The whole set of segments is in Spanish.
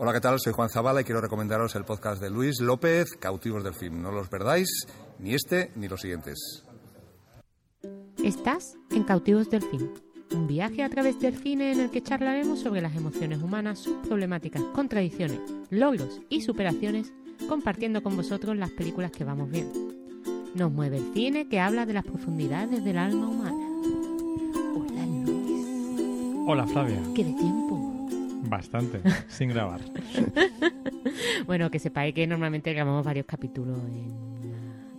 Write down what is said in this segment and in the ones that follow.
Hola, ¿qué tal? Soy Juan Zabala y quiero recomendaros el podcast de Luis López, Cautivos del Film. No los perdáis, ni este ni los siguientes. Estás en Cautivos del Film, un viaje a través del cine en el que charlaremos sobre las emociones humanas, sus problemáticas, contradicciones, logros y superaciones, compartiendo con vosotros las películas que vamos viendo. Nos mueve el cine que habla de las profundidades del alma humana. Hola Luis, Hola Flavia. qué de tiempo. Bastante, sin grabar. Bueno, que sepáis que normalmente grabamos varios capítulos en-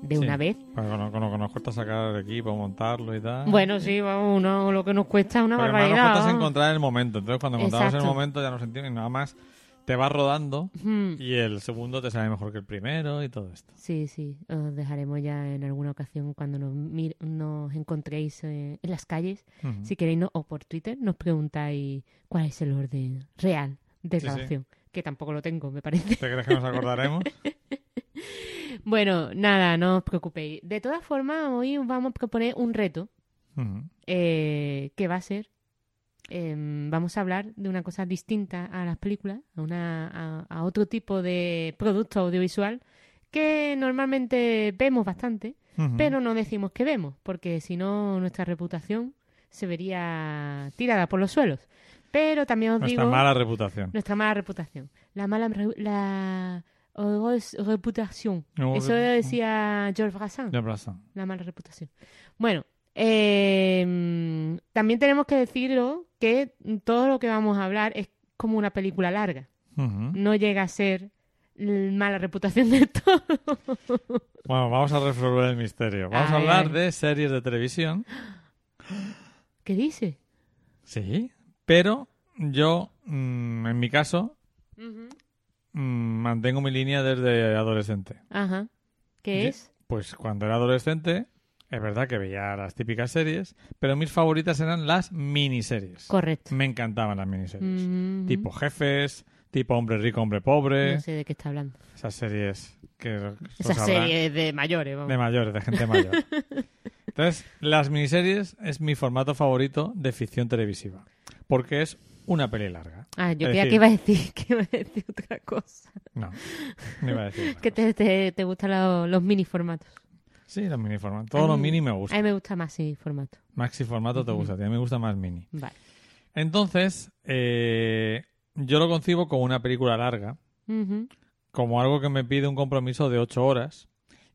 de Sí. una vez. Bueno, con, lo que nos cuesta sacar el equipo, montarlo y tal. Bueno, sí, vamos, uno, lo que nos cuesta es una Porque más nos barbaridad. cuesta es encontrar el momento. Entonces, cuando encontramos el momento, ya nos entienden. Nada más te vas rodando y el segundo te sale mejor que el primero y todo esto. Sí, sí, os dejaremos ya en alguna ocasión cuando nos, mir- nos encontréis eh, en las calles. Si queréis, no, o por Twitter, nos preguntáis cuál es el orden real de Sí, sí. grabación. Que tampoco lo tengo, me parece. ¿Te crees que nos acordaremos? Bueno, nada, no os preocupéis. De todas formas, hoy os vamos a proponer un reto Ujú. eh, que va a ser. Em, vamos a hablar de una cosa distinta a las películas, a, una, a, a otro tipo de producto audiovisual que normalmente vemos bastante, pero no decimos que vemos, porque si no nuestra reputación se vería tirada por los suelos. Pero también os Nuestra digo mala reputación. nuestra mala reputación, la mala la reputación. Eso re- decía George pasa. la mala reputación. Bueno, eh, también tenemos que decirlo que todo lo que vamos a hablar es como una película larga. No llega a ser mala reputación de todo. Bueno, vamos a resolver el misterio. Vamos a, A hablar de series de televisión. ¿Qué dice? Sí, pero yo, mm, en mi caso, mm, mantengo mi línea desde adolescente. Ajá. ¿Qué es? Pues cuando era adolescente, es verdad que veía las típicas series, pero mis favoritas eran las miniseries. Correcto. Me encantaban las miniseries. Mhm. Tipo Jefes, tipo Hombre Rico, Hombre Pobre. No sé de qué está hablando. Esas series que... Esa pues habrá- serie de mayores, vamos. De mayores, de gente mayor. Entonces, las miniseries es mi formato favorito de ficción televisiva. Porque es una peli larga. Ah, yo creía que iba a decir que iba a decir otra cosa. No, no iba a decir. Que te, te, te gustan los, los mini formatos. Sí, los mini formatos. Todos los mí- mini me A mí gustan. me gusta más sí formato. Maxi formato te gusta, a ti me gusta más mini. Vale. Entonces, eh, yo lo concibo como una película larga, como algo que me pide un compromiso de ocho horas.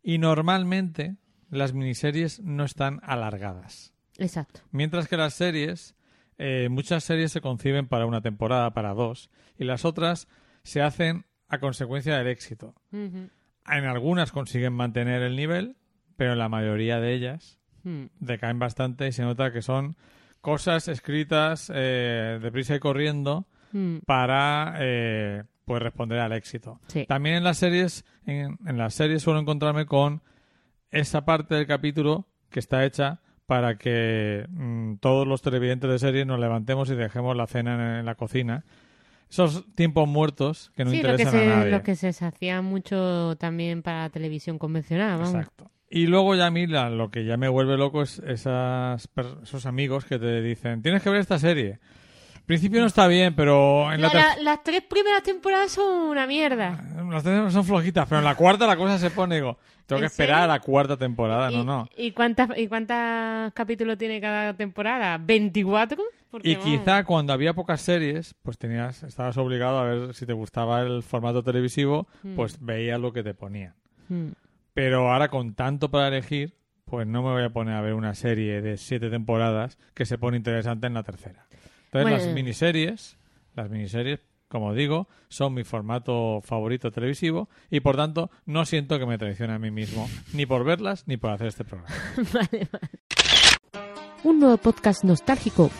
Y normalmente las miniseries no están alargadas. Exacto. Mientras que las series, eh, muchas series se conciben para una temporada, para dos, y las otras se hacen a consecuencia del éxito. En algunas consiguen mantener el nivel, pero la mayoría de ellas Mm. decaen bastante y se nota que son cosas escritas eh, deprisa y corriendo Mm. para eh, pues responder al éxito. Sí. También en las series, en, en las series suelo encontrarme con esa parte del capítulo que está hecha para que mm, todos los televidentes de series nos levantemos y dejemos la cena en, en la cocina. Esos tiempos muertos que no sí, lo que, interesan a se, nadie. lo que se hacía mucho también para la televisión convencional. Vamos. Exacto. Y luego ya a mí la- lo que ya me vuelve loco es esas, esos amigos que te dicen, tienes que ver esta serie. Al principio no está bien, pero en la, La- la- ter- las tres primeras temporadas son una mierda. las tres son flojitas, pero en la cuarta la cosa se pone, digo, tengo que ¿En esperar a la cuarta temporada, no, ¿Y, no. ¿y cuántas, ¿Y cuántos capítulos tiene cada temporada? ¿24? Porque, Y quizá cuando había pocas series, pues tenías, estabas obligado a ver si te gustaba el formato televisivo, Mm. pues veías lo que te ponían. Mm. Pero ahora con tanto para elegir, pues no me voy a poner a ver una serie de siete temporadas que se pone interesante en la tercera. Entonces Bueno. las miniseries, las miniseries, como digo, son mi formato favorito televisivo y por tanto no siento que me traicione a mí mismo ni por verlas ni por hacer este programa. Vale, vale. Un nuevo podcast nostálgico,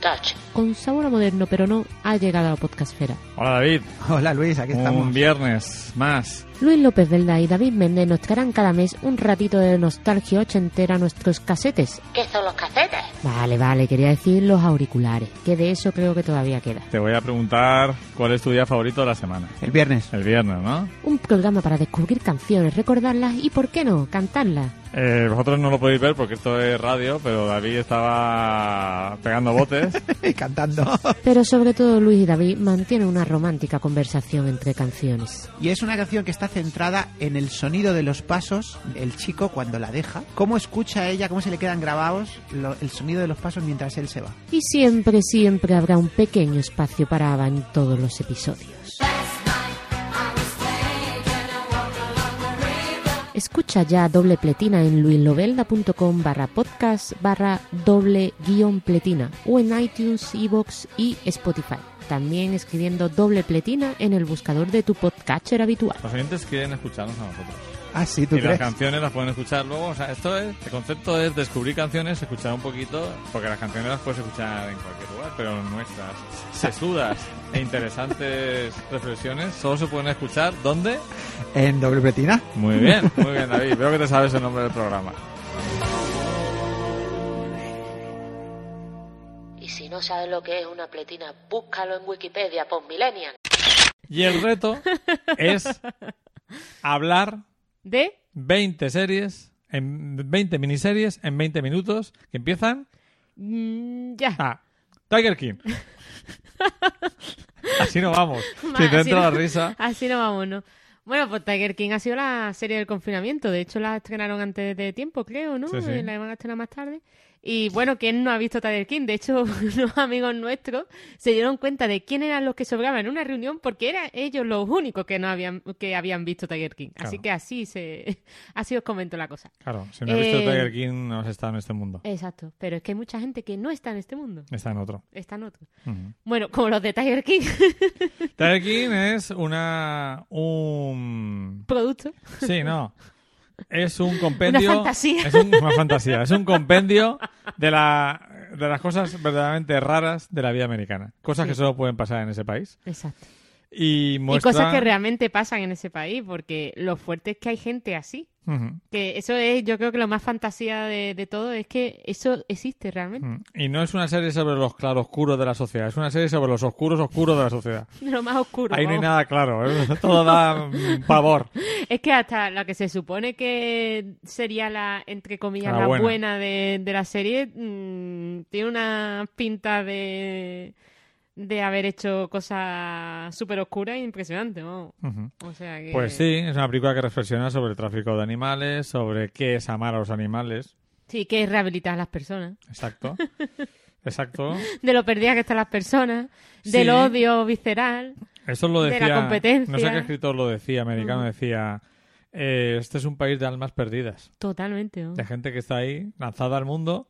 vintage, con sabor a moderno, pero no, ha llegado a la podcastfera. Hola David, Hola Luis, aquí estamos. un viernes más. Luis López Velda y David Méndez nos traerán cada mes un ratito de nostalgia ochentera a nuestros casetes. ¿Qué son los casetes? Vale, vale, quería decir los auriculares, que de eso creo que todavía queda. Te voy a preguntar cuál es tu día favorito de la semana. El viernes. El viernes, ¿no? Un programa para descubrir canciones, recordarlas y, ¿por qué no?, cantarlas. Eh, vosotros no lo podéis ver porque esto es radio, pero David estaba pegando botes. y cantando. Pero sobre todo Luis y David mantienen una romántica conversación entre canciones. Y es una canción que está centrada en el sonido de los pasos, el chico cuando la deja, cómo escucha ella, cómo se le quedan grabados lo- el sonido de los pasos mientras él se va. Y siempre, siempre habrá un pequeño espacio para Ava en todos los episodios. Escucha ya doble pletina en luislovelda.com barra podcast barra doble guion pletina o en iTunes, iVoox y Spotify. También escribiendo doble pletina en el buscador de tu podcatcher habitual. Los oyentes quieren escucharnos a nosotros. Ah, sí, ¿tú y las canciones las pueden escuchar luego. O sea, esto es, el concepto es descubrir canciones, escuchar un poquito, porque las canciones las puedes escuchar en cualquier lugar, pero nuestras sesudas e interesantes reflexiones solo se pueden escuchar ¿dónde? En doble pretina. Muy bien, muy bien, David. Veo que te sabes el nombre del programa. Y si no sabes lo que es una pletina, búscalo en Wikipedia, postmillennial. Y el reto es hablar ¿De? 20 series, en 20 miniseries en 20 minutos que empiezan Mm, ya. a Tiger King. Así no vamos. Si te entra la no- risa. Así no vamos, ¿no? Bueno, pues Tiger King ha sido la serie del confinamiento. De hecho, la estrenaron antes de tiempo, creo, ¿no? Sí, sí. La iban a estrenar más tarde. Y bueno, ¿quién no ha visto Tiger King? De hecho, unos amigos nuestros se dieron cuenta de quién eran los que sobraban en una reunión porque eran ellos los únicos que no habían que habían visto Tiger King. Así que así se así os comento la cosa. Claro, si no has visto Eh, Tiger King, no has estado en este mundo. Exacto. Pero es que hay mucha gente que no está en este mundo. Está en otro. Está en otro. Bueno, como los de Tiger King, Tiger King es una. un. producto. Sí, no. Es un compendio. Una fantasía. Es un- una fantasía. Es un compendio de, la, de las cosas verdaderamente raras de la vida americana. Cosas que solo pueden pasar en ese país. Exacto. Y cosas que realmente pasan en ese país, porque lo fuerte es que hay gente así. Que eso es, yo creo que lo más fantasía de, de todo es que eso existe realmente. Y no es una serie sobre los claroscuros de la sociedad, es una serie sobre los oscuros oscuros de la sociedad. Lo más oscuro. Ahí no hay nada claro, ¿eh? todo da mm, pavor. Es que hasta lo que se supone que sería la, entre comillas, La la, buena. buena, de, de la serie, mm, tiene una pinta de, de haber hecho cosas súper oscuras e impresionantes, vamos. Ujú. O sea que... Pues sí, es una película que reflexiona sobre el tráfico de animales, sobre qué es amar a los animales. Sí, que es rehabilitar a las personas. Exacto. Exacto. De lo perdidas que están las personas, Sí. del odio visceral. Eso lo De la decía. competencia. No sé qué escritor lo decía, americano Mm. decía. eh, este es un país de almas perdidas. Totalmente. ¿no? De gente que está ahí, lanzada al mundo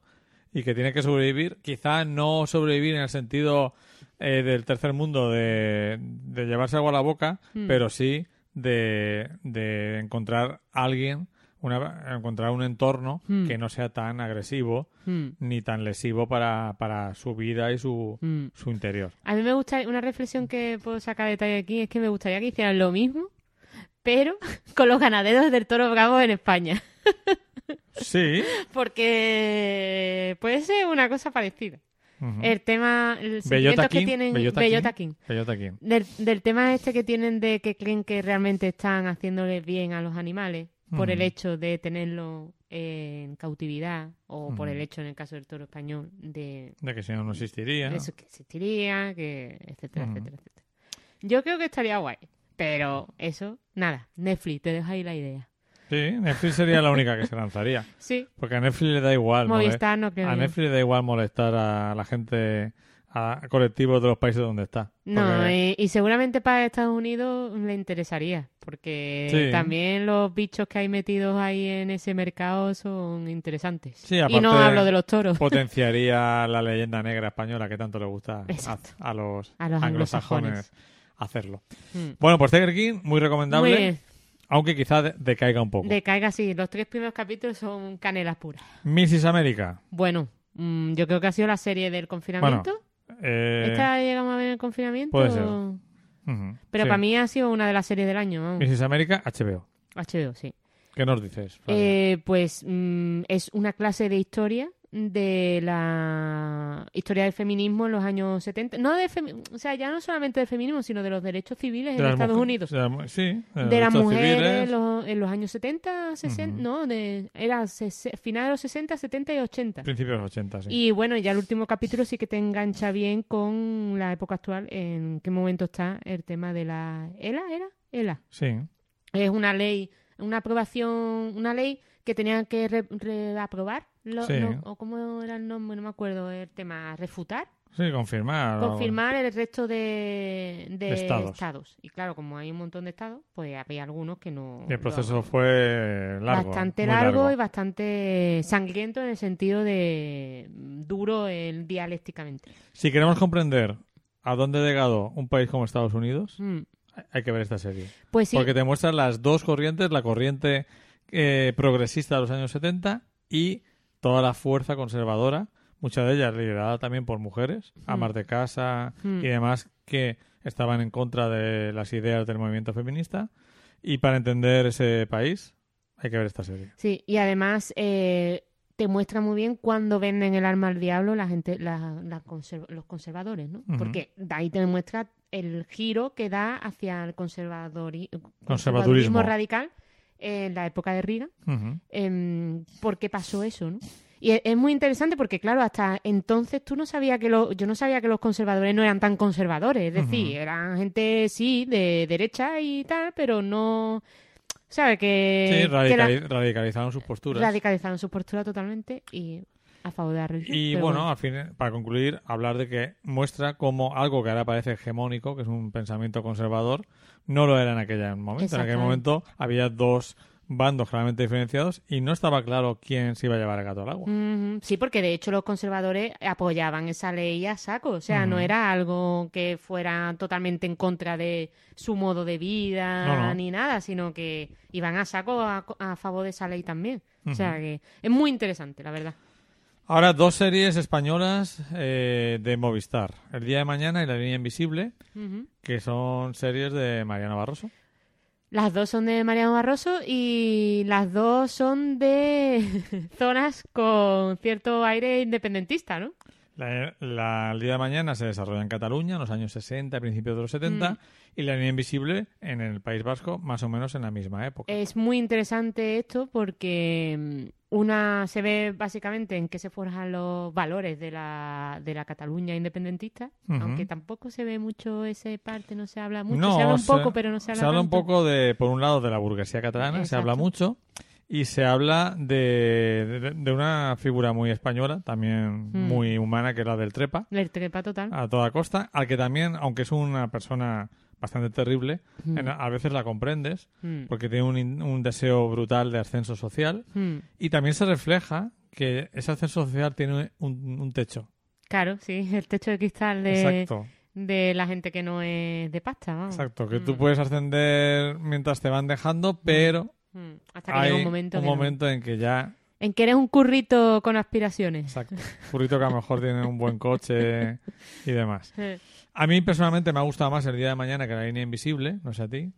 y que tiene que sobrevivir. Quizá no sobrevivir en el sentido eh, del tercer mundo de, de llevarse agua a la boca, Mm. pero sí de, de encontrar a alguien, una, encontrar un entorno Mm. que no sea tan agresivo Mm, ni tan lesivo para, para su vida y su, su interior. A mí me gusta, una reflexión que puedo sacar de Tiger King es que me gustaría que hicieran lo mismo, pero con los ganaderos del toro bravo en España. Sí. Porque puede ser una cosa parecida. El tema, el Bellota que tienen Bellota Bellota King. King. Bellota King. Del, del tema este que tienen de que creen que realmente están haciéndoles bien a los animales por el hecho de tenerlo en cautividad o por el hecho, en el caso del toro español, de De que si no, no existiría. eso que existiría, que etcétera, etcétera, etcétera. Yo creo que estaría guay, pero eso, nada, Netflix, te dejo ahí la idea. Sí, Netflix sería la única que se lanzaría. Sí, Porque a Netflix le da igual. mole- Movistar no creo A. Netflix le da igual molestar a la gente, a colectivos de los países donde está. No, Porque- y, y seguramente para Estados Unidos le interesaría, porque Sí. también los bichos que hay metidos ahí en ese mercado son interesantes. Sí, y no hablo de los toros. potenciaría la leyenda negra española que tanto le gusta a, los, A los anglosajones hacerlo. Mm. Bueno, pues Tiger King, muy recomendable, Muy bien. Aunque quizá de- decaiga un poco. Decaiga así, los tres primeros capítulos son canelas puras. Mrs. America. Bueno, mm, yo creo que ha sido la serie del confinamiento. eh, ¿Esta llegamos a ver en el confinamiento? puede ser. o- Pero sí. para mí ha sido una de las series del año, vamos. Mrs. America, HBO. HBO, sí. ¿Qué nos dices? Eh, pues mm, es una clase de historia de la historia del feminismo en los años 70. No de o sea, ya no solamente del feminismo, sino de los derechos civiles De en Estados Unidos. de sí, de, de las mujeres los- en los años 70, 60, Ujú. no, de, era final de los 60, 70 y 80. Principios de los 80, sí. Y bueno, ya el último capítulo sí que te engancha bien con la época actual, en qué momento está el tema de la ELA, ¿era? ELA. Sí. Es una ley, una aprobación, una ley que tenían que re- reaprobar, lo- Sí. o cómo era el nombre, no me acuerdo, el tema, refutar, Sí, confirmar. confirmar el resto de, de De estados. Y claro, como hay un montón de estados, pues había algunos que no... Y el proceso fue largo. bastante largo, y bastante sangriento en el sentido de mm, duro el, dialécticamente. Si queremos comprender a dónde ha llegado un país como Estados Unidos, Mm. hay que ver esta serie. Pues sí, Porque te muestra las dos corrientes, la corriente eh, progresista de los años 70 y toda la fuerza conservadora, muchas de ellas liderada también por mujeres, amas de casa Mm. y demás que estaban en contra de las ideas del movimiento feminista. Y para entender ese país hay que ver esta serie. sí, y además eh, te muestra muy bien cuando venden el arma al diablo la gente, la- la conserv- los conservadores, ¿no? Porque de ahí te muestra el giro que da hacia el conservadori- Conservadurismo. conservadurismo radical en la época de Reagan. Em, por qué pasó eso, ¿no? Y es, es muy interesante porque, claro, hasta entonces tú no sabías que los, yo no sabía que los conservadores no eran tan conservadores, es decir, eran gente, sí, de derecha y tal, pero no, ¿sabes? Que, Sí, que la- radicali- radicalizaron sus posturas. radicalizaron su postura totalmente y a favor de la religión. Y bueno, al fin, para concluir, hablar de que muestra como algo que ahora parece hegemónico, que es un pensamiento conservador, no lo era en aquel momento. En aquel momento había dos bandos claramente diferenciados y no estaba claro quién se iba a llevar el gato al agua. Sí, porque de hecho los conservadores apoyaban esa ley a saco, o sea, no era algo que fuera totalmente en contra de su modo de vida No, no. ni nada, sino que iban a saco a, a favor de esa ley también. O sea que es muy interesante, la verdad. Ahora, dos series españolas eh, de Movistar. El día de mañana y La línea invisible, que son series de Mariano Barroso. Las dos son de Mariano Barroso y las dos son de zonas con cierto aire independentista, ¿no? La, la- el día de mañana se desarrolla en Cataluña, en los años 60, principios de los 70, Mm. y La línea invisible en el País Vasco, más o menos en la misma época. Es muy interesante esto porque mm, una se ve básicamente en qué se forjan los valores de la, de la Cataluña independentista, aunque tampoco se ve mucho ese parte, no se habla mucho, No, se habla un se- poco, pero no se habla Se habla un poco de, por un lado, de la burguesía catalana, se habla mucho, y se habla de, de, de una figura muy española, también Mm. muy humana, que es la del Trepa, El trepa total. a toda costa, al que también, aunque es una persona bastante terrible, Mm. en- a veces la comprendes, Mm. porque tiene un, un deseo brutal de ascenso social, y también se refleja que ese ascenso social tiene un, un techo. Claro, sí, el techo de cristal de, Exacto, de la gente que no es de pasta, vamos. exacto, que tú Mm. puedes ascender mientras te van dejando, pero Mm. Hasta que hay llega un momento, un que no. momento en que ya en que eres un currito con aspiraciones. Exacto. Furrito que a lo mejor tiene un buen coche y demás. A mí personalmente me ha gustado más el día de mañana que la línea invisible, no sé a ti.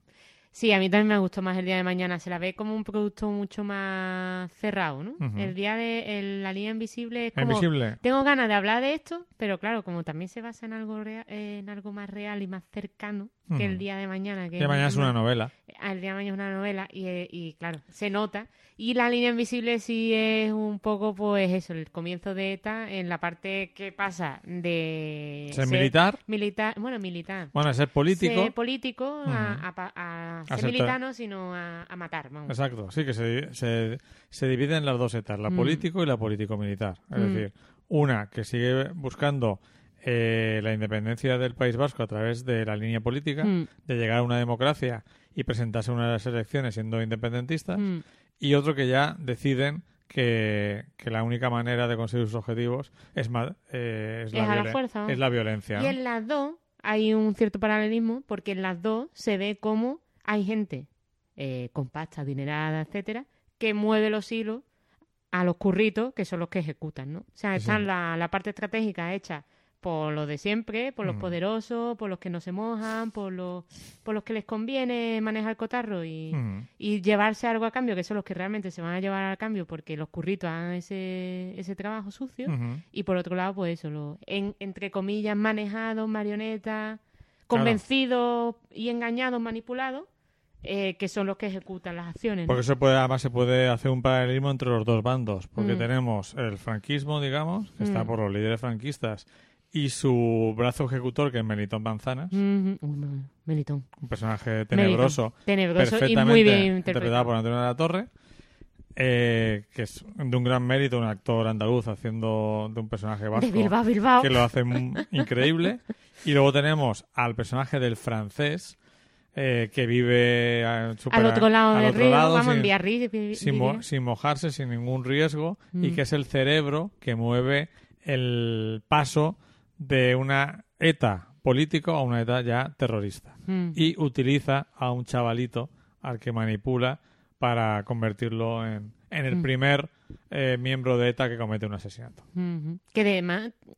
Sí, a mí también me gustó más el día de mañana. Se la ve como un producto mucho más cerrado, ¿no? El día de el- la línea invisible es como... Invisible. Tengo ganas de hablar de esto, pero claro, como también se basa en algo rea- en algo más real y más cercano que el día de mañana. Que de mañana es una novela. El día de mañana es una novela y, eh, y, claro, se nota. Y la línea invisible sí es un poco, pues eso, el comienzo de ETA en la parte que pasa de... Ser militar. Militar, bueno, militar. Bueno, ser político. Ser político a, a a A ser ser militar, no, sino a, a matar, vamos. Exacto, sí, que se, se, se divide en las dos etas, la Mm. político y la político-militar. Es decir, una que sigue buscando eh, la independencia del País Vasco a través de la línea política, Mm, de llegar a una democracia y presentarse a unas elecciones siendo independentistas, mm. y otro que ya deciden que, que la única manera de conseguir sus objetivos es, eh, es, la fuerza, vamos. es la violencia. Y ¿no? en las dos hay un cierto paralelismo, porque en las dos se ve cómo hay gente eh, con pasta, adinerada, etcétera, que mueve los hilos a los curritos, que son los que ejecutan, ¿no? O sea, Sí, está sí. la, la parte estratégica hecha por lo de siempre, por los Mm. poderosos, por los que no se mojan, por los, por los que les conviene manejar el cotarro y, Mm. y llevarse algo a cambio, que son los que realmente se van a llevar al cambio porque los curritos hagan ese, ese trabajo sucio. Y por otro lado, pues eso, lo, en, entre comillas, manejados, marionetas, convencidos y engañados, manipulados, eh, que son los que ejecutan las acciones. ¿no? Porque se puede, además se puede hacer un paralelismo entre los dos bandos, porque Mm. tenemos el franquismo, digamos, que está Mm. por los líderes franquistas, y su brazo ejecutor, que es Melitón Manzanas. Uy, Melitón. un personaje tenebroso, Melitón. Tenebroso y perfectamente muy bien interpretado interpretado. por Antonio de la Torre, eh, que es de un gran mérito, un actor andaluz haciendo de un personaje vasco De Bilbao, Bilbao. que lo hace increíble. Y luego tenemos al personaje del francés, eh, que vive eh, súper Al otro lado al del otro río, lado, vamos, sin- en sin, mo- sin mojarse, sin ningún riesgo, y Mm. que es el cerebro que mueve el paso de una ETA político a una ETA ya terrorista. Mm. Y utiliza a un chavalito al que manipula para convertirlo en, en el Mm. primer eh, miembro de ETA que comete un asesinato. Ujú. Que además, o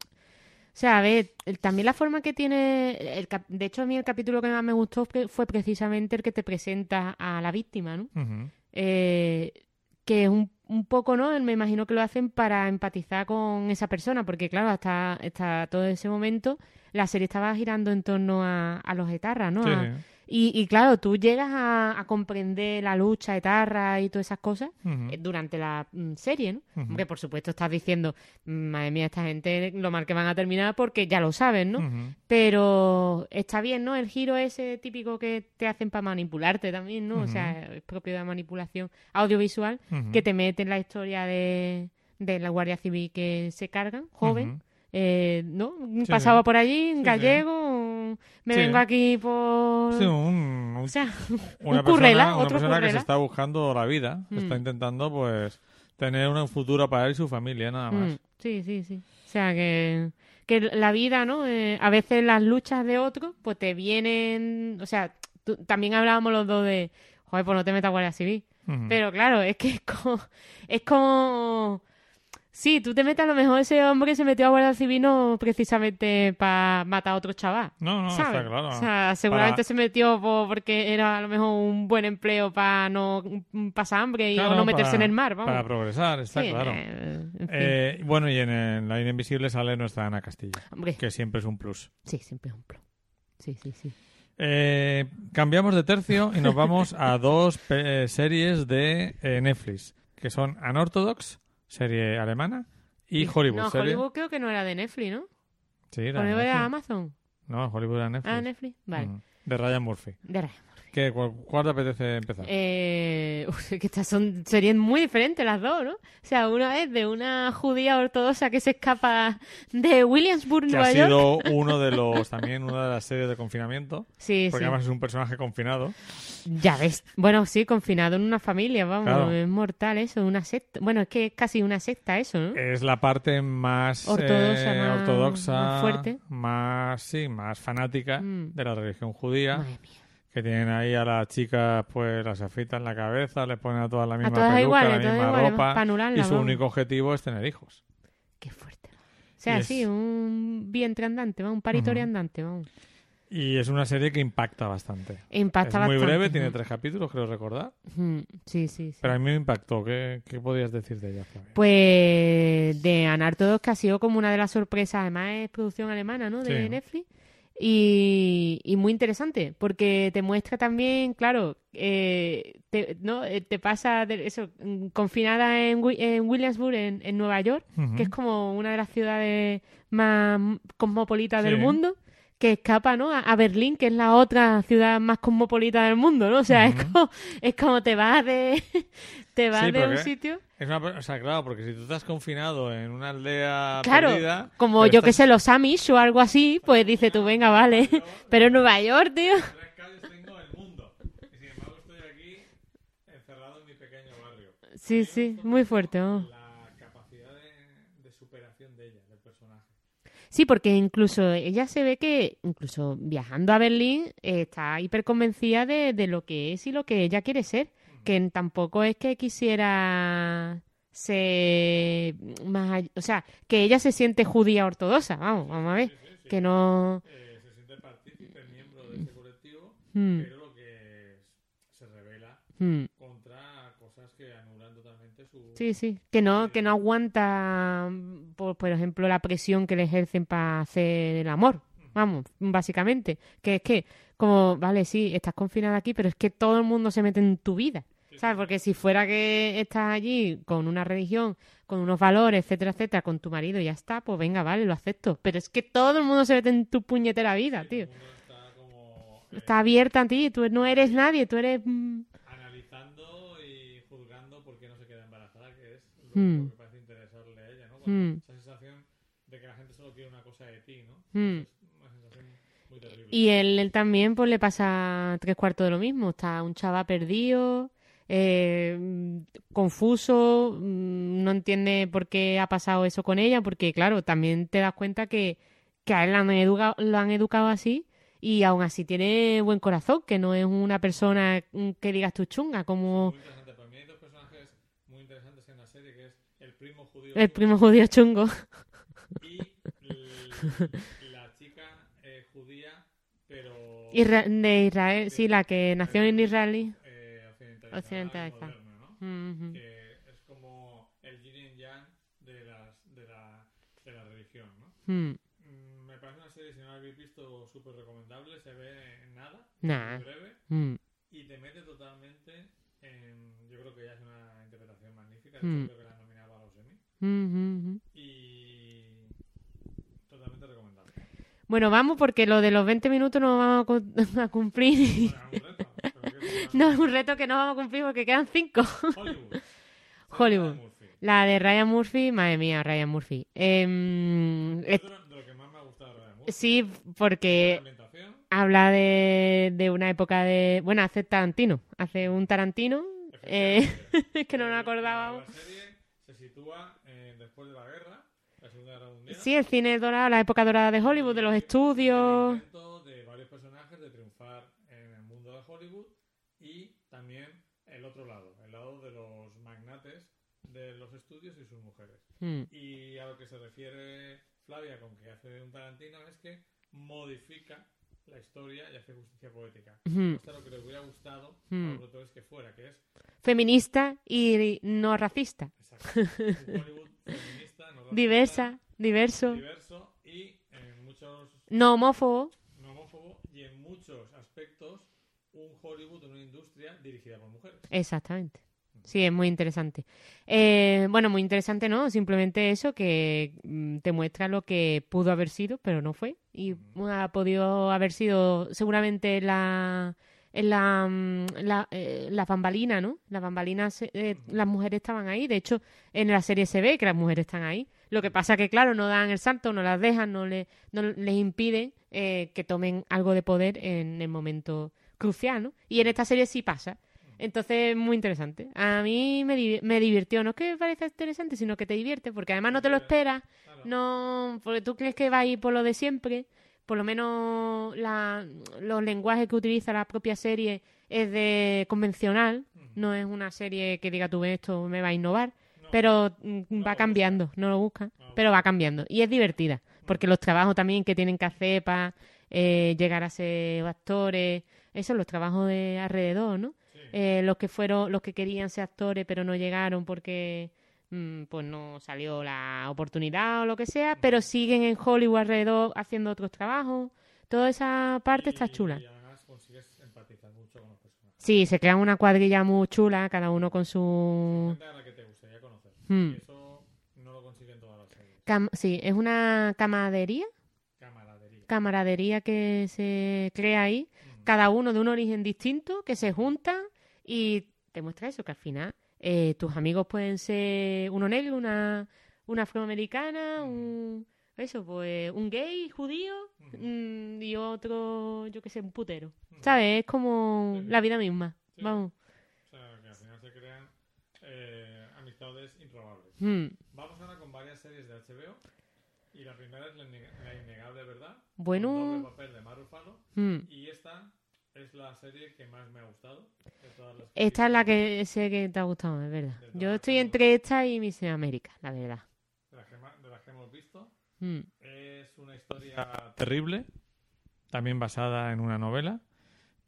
sea, a ver, el- también la forma que tiene, el cap- de hecho a mí el capítulo que más me gustó fue- precisamente el que te presenta a la víctima, ¿no? Eh, que es un, un poco, ¿no? Me imagino que lo hacen para empatizar con esa persona, porque claro, hasta, hasta todo ese momento la serie estaba girando en torno a, a los etarras, ¿no? Sí, A-. y, y claro, tú llegas a, a comprender la lucha etarra y todas esas cosas eh, durante la mm, serie, ¿no? Hombre, por supuesto estás diciendo, madre mía, esta gente lo mal que van a terminar porque ya lo saben, ¿no? Pero está bien, ¿no? El giro ese típico que te hacen para manipularte también, ¿no? O sea, es propio de la manipulación audiovisual que te mete en la historia de, de la Guardia Civil que se cargan, joven. Eh, ¿no? Sí, Pasaba sí. por allí, sí. gallego, me vengo aquí por... Sí, un- un O sea, una un currela, persona, una otro persona que se currela. está buscando la vida, que Mm. está intentando pues tener un futuro para él y su familia, nada más. Mm, sí, sí, sí. O sea, que, que la vida, ¿no? Eh, a veces las luchas de otros, pues te vienen... O sea, tú- también hablábamos los dos de, joder, pues no te metas Guardia Civil. Pero claro, es que es como... Es como... Sí, tú te metes a lo mejor ese hombre que se metió a Guardia Civil no precisamente para matar a otro chaval. no, no, ¿sabes? está claro. O sea, seguramente Para- se metió po- porque era a lo mejor un buen empleo para no pasar hambre y o no meterse para- en el mar, vamos. Para progresar, está Sí, claro. eh, en fin. Eh, bueno, y en, en La Línea Invisible sale nuestra Ana Castillo, Hombre, que siempre es un plus. sí, siempre es un plus. Sí, sí, sí. Eh, cambiamos de tercio y nos vamos a dos series de Netflix, que son Unorthodox, serie alemana, y Hollywood, No, serie... Hollywood creo que no era de Netflix, ¿no? Sí, era Hollywood Netflix. era Amazon. No, Hollywood era Netflix. Ah, Netflix. Vale. Mm, De Ryan Murphy. De Ryan Murphy. ¿Qué, cuál, cuál te apetece empezar? Eh, que estas son series muy diferentes las dos, ¿no? O sea, una es de una judía ortodoxa que se escapa de Williamsburg, que Nueva ha York. sido uno de los también una de las series de confinamiento Sí, porque sí. además es un personaje confinado Ya ves. Bueno, sí, confinado en una familia, vamos. Claro. Es mortal eso, una secta. Bueno, es que es casi una secta eso, ¿no? es la parte más Ortodoxa, eh, más- ortodoxa más fuerte. más sí más fanática Mm. de la religión judía Madre mía. que tienen ahí a las chicas pues las afeitan la cabeza les ponen a todas la misma todas peluca iguales, la misma iguales, ropa y su vamos. único objetivo es tener hijos Qué fuerte. O sea, es- sí, un vientre andante, un paritorio andante, vamos. y es una serie que impacta bastante Impacta es muy bastante, breve ¿no? tiene tres capítulos creo recordar Sí, sí, sí. pero a mí me impactó ¿qué, qué podías decir de ella Flavia? Pues de Anartodos, que ha sido como una de las sorpresas, además es producción alemana, ¿no? De Sí. Netflix. Y, y muy interesante, porque te muestra también, claro, eh, te, ¿no? Eh, te pasa de eso, mm, confinada en, en Williamsburg, en, en Nueva York, que es como una de las ciudades más cosmopolitas Sí. del mundo, que escapa, ¿no? A, a Berlín, que es la otra ciudad más cosmopolita del mundo, ¿no? O sea, es, como, es como te vas de, te Sí, de un sitio... Es una, o sea, claro, porque si tú estás confinado en una aldea Claro, perdida, como yo que sé, los Amish o algo así, pues dice tú, venga, vale. Pero en Nueva York, tío. tres calles tengo el mundo. Y sin embargo estoy aquí encerrado en mi pequeño barrio. Sí, sí, muy fuerte. ¿no? La capacidad de, de superación de ella, del personaje. Sí, porque incluso ella se ve que, incluso viajando a Berlín, eh, está hiper convencida de, de lo que es y lo que ella quiere ser. Que tampoco es que quisiera ser más... all- O sea, que ella se siente judía ortodoxa, vamos, vamos a ver. que no... Eh, se siente partícipe, miembro de ese colectivo, Mm, pero lo que se revela mm. contra cosas que anulan totalmente su... Sí, sí, que no, que no aguanta, mm, por, por ejemplo, la presión que le ejercen para hacer el amor. Vamos, básicamente. Que es que, como, vale, sí, estás confinada aquí, pero es que todo el mundo se mete en tu vida. ¿Sabes? Porque si fuera que estás allí con una religión, con unos valores, etcétera, etcétera, con tu marido y ya está, pues venga, vale, lo acepto. Pero es que todo el mundo se mete en tu puñetera vida, tío. Está como eh, Está abierta a ti, tú no eres nadie, tú eres... mm, analizando y juzgando por qué no se queda embarazada, que es lo, lo que parece interesarle a ella, ¿no? Cuando Hmm. Esa sensación de que la gente solo quiere una cosa de ti, ¿no? Hmm. Es una sensación muy terrible. Y él, él también pues le pasa tres cuartos de lo mismo. Está un chaval perdido, eh, confuso, mm, no entiende por qué ha pasado eso con ella, porque claro, también te das cuenta que, que a él lo han, educado, lo han educado así y aún así tiene buen corazón, que no es una persona mm, que digas tú chunga, como Muy interesante. Para mí hay dos personajes muy interesantes en la serie, que es el primo judío el primo judío chungo. y la chica eh, judía, pero Isra- de Israel, sí, la que nació en Israel. Occidentalizada. moderna, ¿no? Que es como el yin y yang de, las, de, la, de la religión, ¿no? Mm, Me parece una serie, si no la habéis visto, súper recomendable. Se ve en nada, Nah. muy breve, mm, y te mete totalmente en... Yo creo que ya es una interpretación magnífica. Hecho, creo que la nominaba a los Emmy. mm, mm. Y... Totalmente recomendable. Bueno, vamos porque lo de los 20 minutos no vamos a cumplir. Bueno, No es un reto que no vamos a cumplir porque quedan 5. Hollywood. Hollywood. La de Ryan Murphy, madre mía, Ryan Murphy. Em, Es de lo, que más me ha gustado Ryan Murphy. sí, porque habla de, de una época de... Bueno, hace Tarantino. Hace un Tarantino. Eh, es que no Eh, nos acordábamos. La serie se sitúa eh, después de la guerra, la Segunda Guerra Mundial. Sí, el cine dorado, la época dorada de Hollywood, de los estudios de varios personajes de triunfar en el mundo de Hollywood y también el otro lado, el lado de los magnates de los estudios y sus mujeres. Mm, Y a lo que se refiere Flavia con que hace un Tarantino es que modifica la historia y hace justicia poética. Esto es lo que le hubiera gustado Hmm. a los que fuera, que es Feminista y no racista. exacto, un Hollywood feminista, no racista, Diversa, diverso. diverso y en muchos No homófobo. no homófobo y en muchos aspectos un Hollywood, una industria dirigida por mujeres. Exactamente. Sí, es muy interesante. Eh, bueno, muy interesante, ¿no? Simplemente eso que mm, te muestra lo que pudo haber sido, pero no fue. Y ha podido haber sido seguramente la, la, mm, la, eh, la bambalina, ¿no? Las bambalinas, eh, las mujeres estaban ahí. De hecho, en la serie se ve que las mujeres están ahí. Lo que pasa que, claro, no dan el salto, no las dejan, no, le, no les impiden eh, que tomen algo de poder en el momento crucial, ¿no? Y en esta serie sí pasa. Entonces, muy interesante. A mí me, div- me divirtió. No es que me parezca interesante, sino que te divierte, porque además no te lo esperas. Claro. No, porque tú crees que va a ir por lo de siempre. Por lo menos la- los lenguajes que utiliza la propia serie es de convencional. No es una serie que diga tú "Ve, esto me va a innovar. No. Pero mm, No va cambiando, no lo busca. No lo Pero va cambiando. Y es divertida. Porque los trabajos también que tienen que hacer para llegar a ser actores. Eso, los trabajos de alrededor, ¿no? Eh, los que fueron los que querían ser actores pero no llegaron porque mm, pues no salió la oportunidad o lo que sea pero siguen en Hollywood alrededor haciendo otros trabajos toda esa parte está chula Y además consigues empatizar mucho con los personajes. sí se crean una cuadrilla muy chula cada uno con su Gente a la que te gustaría conocer. Hmm. Y eso no lo consiguen todas las series. cam- sí es una camaradería Camaradería. camaradería que se crea ahí Mm. cada uno de un origen distinto que se juntan y te muestra eso, que al final eh, tus amigos pueden ser uno negro, una, una afroamericana, un, eso, pues un gay judío mm, y otro, yo qué sé, un putero. ¿Sabes? Es como Sí. la vida misma. Sí. Vamos. O sea, que al final se crean eh, amistades improbables. Mm. Vamos ahora con varias series de HBO. Y la primera es La, Inne- La Innegable Verdad. Bueno. Con doble papel de Mark Ruffalo. Mm. Y esta es la serie que más me ha gustado. de todas las que Esta es la que sé que te ha gustado, es verdad. Yo estoy entre esta y Miss América, la verdad. De las que, ma- de las que hemos visto. Mm. Es una historia terrible, también basada en una novela,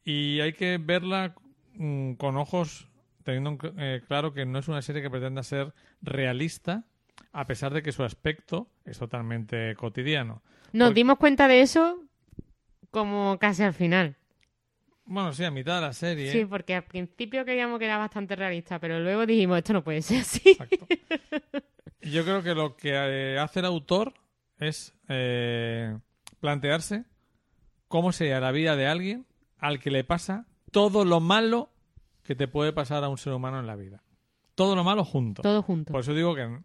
y hay que verla mm, con ojos teniendo eh, claro que no es una serie que pretenda ser realista, a pesar de que su aspecto es totalmente cotidiano. Nos Porque- dimos cuenta de eso como casi al final. Bueno, sí, a mitad de la serie. Sí, porque al principio creíamos que era bastante realista, pero luego dijimos, esto no puede ser así. Exacto. Yo creo que lo que eh, hace el autor es eh, plantearse cómo sería la vida de alguien al que le pasa todo lo malo que te puede pasar a un ser humano en la vida. Todo lo malo junto. Todo junto. Por eso digo que,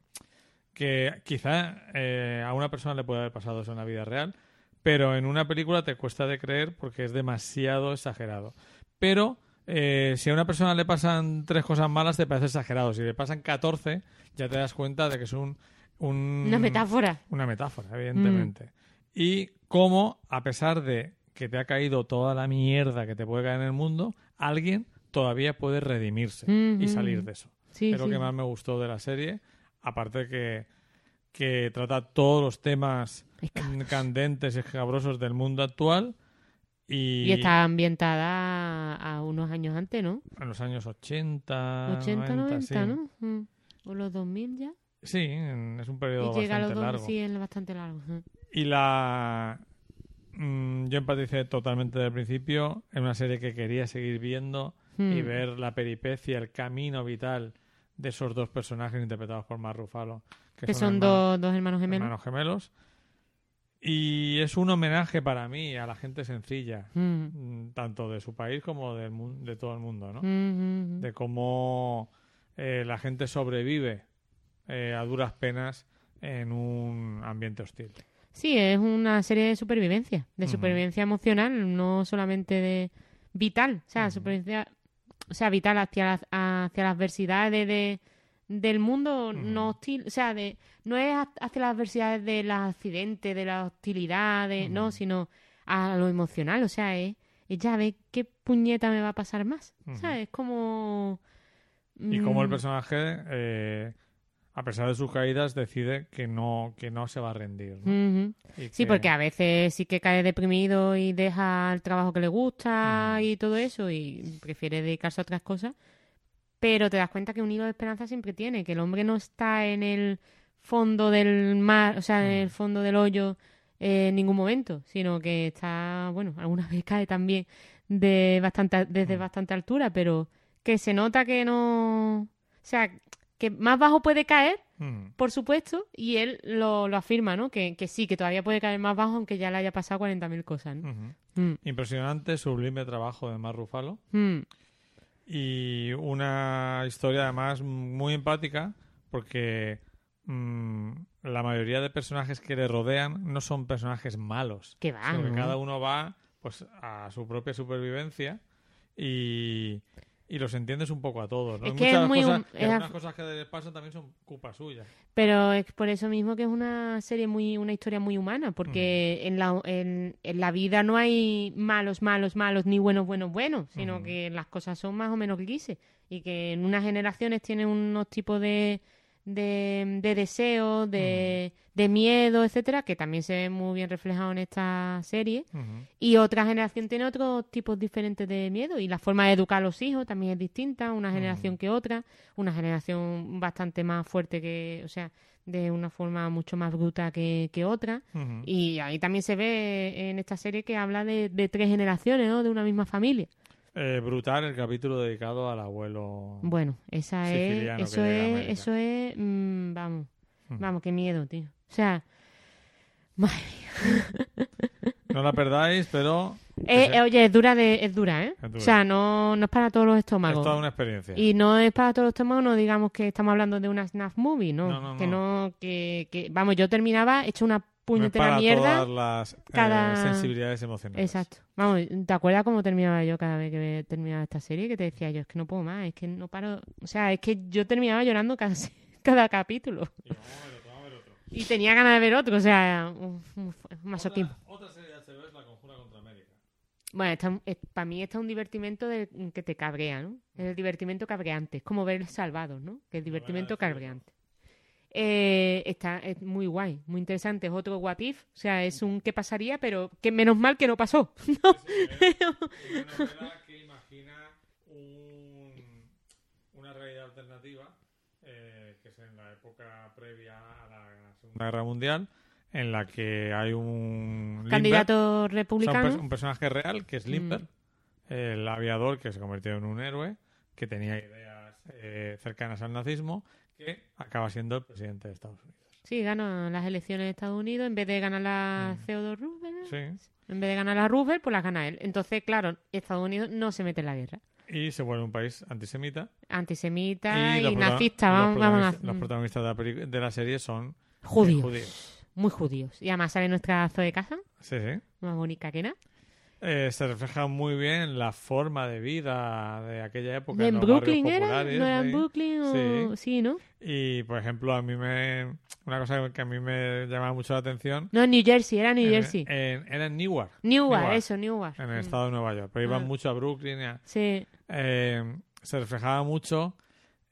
que quizá eh, a una persona le puede haber pasado eso en la vida real, pero en una película te cuesta de creer porque es demasiado exagerado. Pero eh, si a una persona le pasan tres cosas malas, te parece exagerado. Si le pasan 14, ya te das cuenta de que es un... un- Una metáfora. Una metáfora, evidentemente. Y cómo, a pesar de que te ha caído toda la mierda que te puede caer en el mundo, alguien todavía puede redimirse y salir de eso Sí, es lo que más me gustó de la serie. Aparte que, que trata todos los temas Escabrosos. candentes y escabrosos del mundo actual. Y, Y está ambientada a unos años antes, ¿no? en los años 80, 80, 90, sí. ¿no? Mm. O los 2000 ya. Sí, en- es un periodo y llega a los bastante 2000, largo. sí, es bastante largo. Y la... mm, yo empaticé totalmente desde el principio. Es una serie que quería seguir viendo y Mm. ver la peripecia, el camino vital de esos dos personajes interpretados por Mark Ruffalo. Que, Que son hermanos- dos, dos hermanos gemelos. hermanos gemelos. Y es un homenaje para mí a la gente sencilla, Mm. mm, tanto de su país como del de todo el mundo, ¿no? Mm. De cómo eh, la gente sobrevive eh, a duras penas en un ambiente hostil. Sí, es una serie de supervivencia, de supervivencia emocional, no solamente de vital, o sea, Ujú. supervivencia, o sea, vital hacia las, hacia las adversidades de, del mundo no hostil, o sea, de, no es ha- hacia las adversidades de los accidentes, de la hostilidad, de, no, sino a lo emocional, o sea, es, es ya ver qué puñeta me va a pasar más, o sea, Ujú. es como... Y cómo el mm, personaje, eh, a pesar de sus caídas, decide que no, que no se va a rendir. Sí, que- porque a veces sí que cae deprimido y deja el trabajo que le gusta y todo eso y prefiere dedicarse a otras cosas. Pero te das cuenta que un hilo de esperanza siempre tiene, que el hombre no está en el fondo del mar, o sea, en el Ujú. fondo del hoyo eh, en ningún momento, sino que está, bueno, algunas veces cae también de bastante, desde Ujú. bastante altura, pero que se nota que no... O sea, que más bajo puede caer Mm. por supuesto, y él lo, lo afirma, ¿no? Que, que sí, que todavía puede caer más bajo aunque ya le haya pasado 40.000 cosas. Mm, Impresionante, sublime trabajo de Mark Ruffalo. mm, Y una historia además muy empática porque mm, la mayoría de personajes que le rodean no son personajes malos. Que va, sino que cada uno va pues a su propia supervivencia y, y los entiendes un poco a todos. ¿no? Es que es muchas muy cosas, es algunas af- cosas que les pasan también son culpa suya. Pero es por eso mismo que es una serie muy, una historia muy humana, porque en, la, en, en la vida no hay malos, malos, malos, ni buenos, buenos, buenos, sino que las cosas son más o menos grises y que en unas generaciones tienen unos tipos de, de, de deseos, de, de miedo, etcétera, que también se ve muy bien reflejado en esta serie. Y otra generación tiene otros tipos diferentes de miedo y la forma de educar a los hijos también es distinta, una generación que otra, una generación bastante más fuerte que, o sea, de una forma mucho más bruta que, que otra. Y ahí también se ve en esta serie que habla de, de tres generaciones, ¿no? De una misma familia. Eh, brutal el capítulo dedicado al abuelo. Bueno, esa es, eso es, eso es, mm, vamos, Ujú. vamos, qué miedo, tío. O sea, madre mía. No la perdáis, pero Eh, eh, oye, es dura, de, es dura, ¿eh? Es dura. O sea, no, no es para todos los es estómagos. toda una experiencia. Y no es para todos los estómagos, no digamos que estamos hablando de una snuff movie, ¿no? No, no, que no. no, que, que, vamos, yo terminaba hecho una No es para mierda. todas las eh, sensibilidades emocionales. Exacto. Vamos, ¿te acuerdas cómo terminaba yo cada vez que terminaba esta serie? Que te decía yo, es que no puedo más, es que no paro. O sea, es que yo terminaba llorando cada, cada capítulo. Y tenía ganas de ver otro, o sea, un, un masoquismo. Otra, otra serie de HBO es La Conjura contra América. Bueno, para mí está un divertimento de, que te cabrea, ¿no? Es el divertimento cabreante. Es como ver Salvados, ¿no? Que el divertimento cabreante. Eh, está es muy guay, muy interesante. Es otro what if, o sea, es un qué pasaría, pero que menos mal que no pasó. ¿no? Una novela que imagina un- una realidad alternativa, eh, que es en la época previa a la Segunda Guerra Mundial, en la que hay un Candidato o sea, un, republicano. un personaje real que es Mm. Lindbergh, el aviador que se convirtió en un héroe, que tenía ideas eh, cercanas al nazismo, que acaba siendo el presidente de Estados Unidos. Sí, gana las elecciones de Estados Unidos en vez de ganar la Mm. Theodore Roosevelt. Sí. En vez de ganar la Roosevelt, pues la gana él. Entonces, claro, Estados Unidos no se mete en la guerra. Y se vuelve un país antisemita. Antisemita y, prota- nazista, los vamos, vamos protagonistas- a... Los protagonistas de la, peli- de la serie son eh, Judíos. Muy judíos. Y además sale nuestra Zoe Casa, Sí, sí. más bonita que nada. Eh, se refleja muy bien la forma de vida de aquella época. ¿En los Brooklyn era? ¿No era en. Brooklyn? O... Sí. ¿no? Y, por ejemplo, a mí me... Una cosa que a mí me llama mucho la atención... No, en New Jersey, era New en- Jersey. en- era en Newark, Newark, Newark, eso, Newark. en el Mm. estado de Nueva York. Pero iban Ah. mucho a Brooklyn. a- Sí, eh, se reflejaba mucho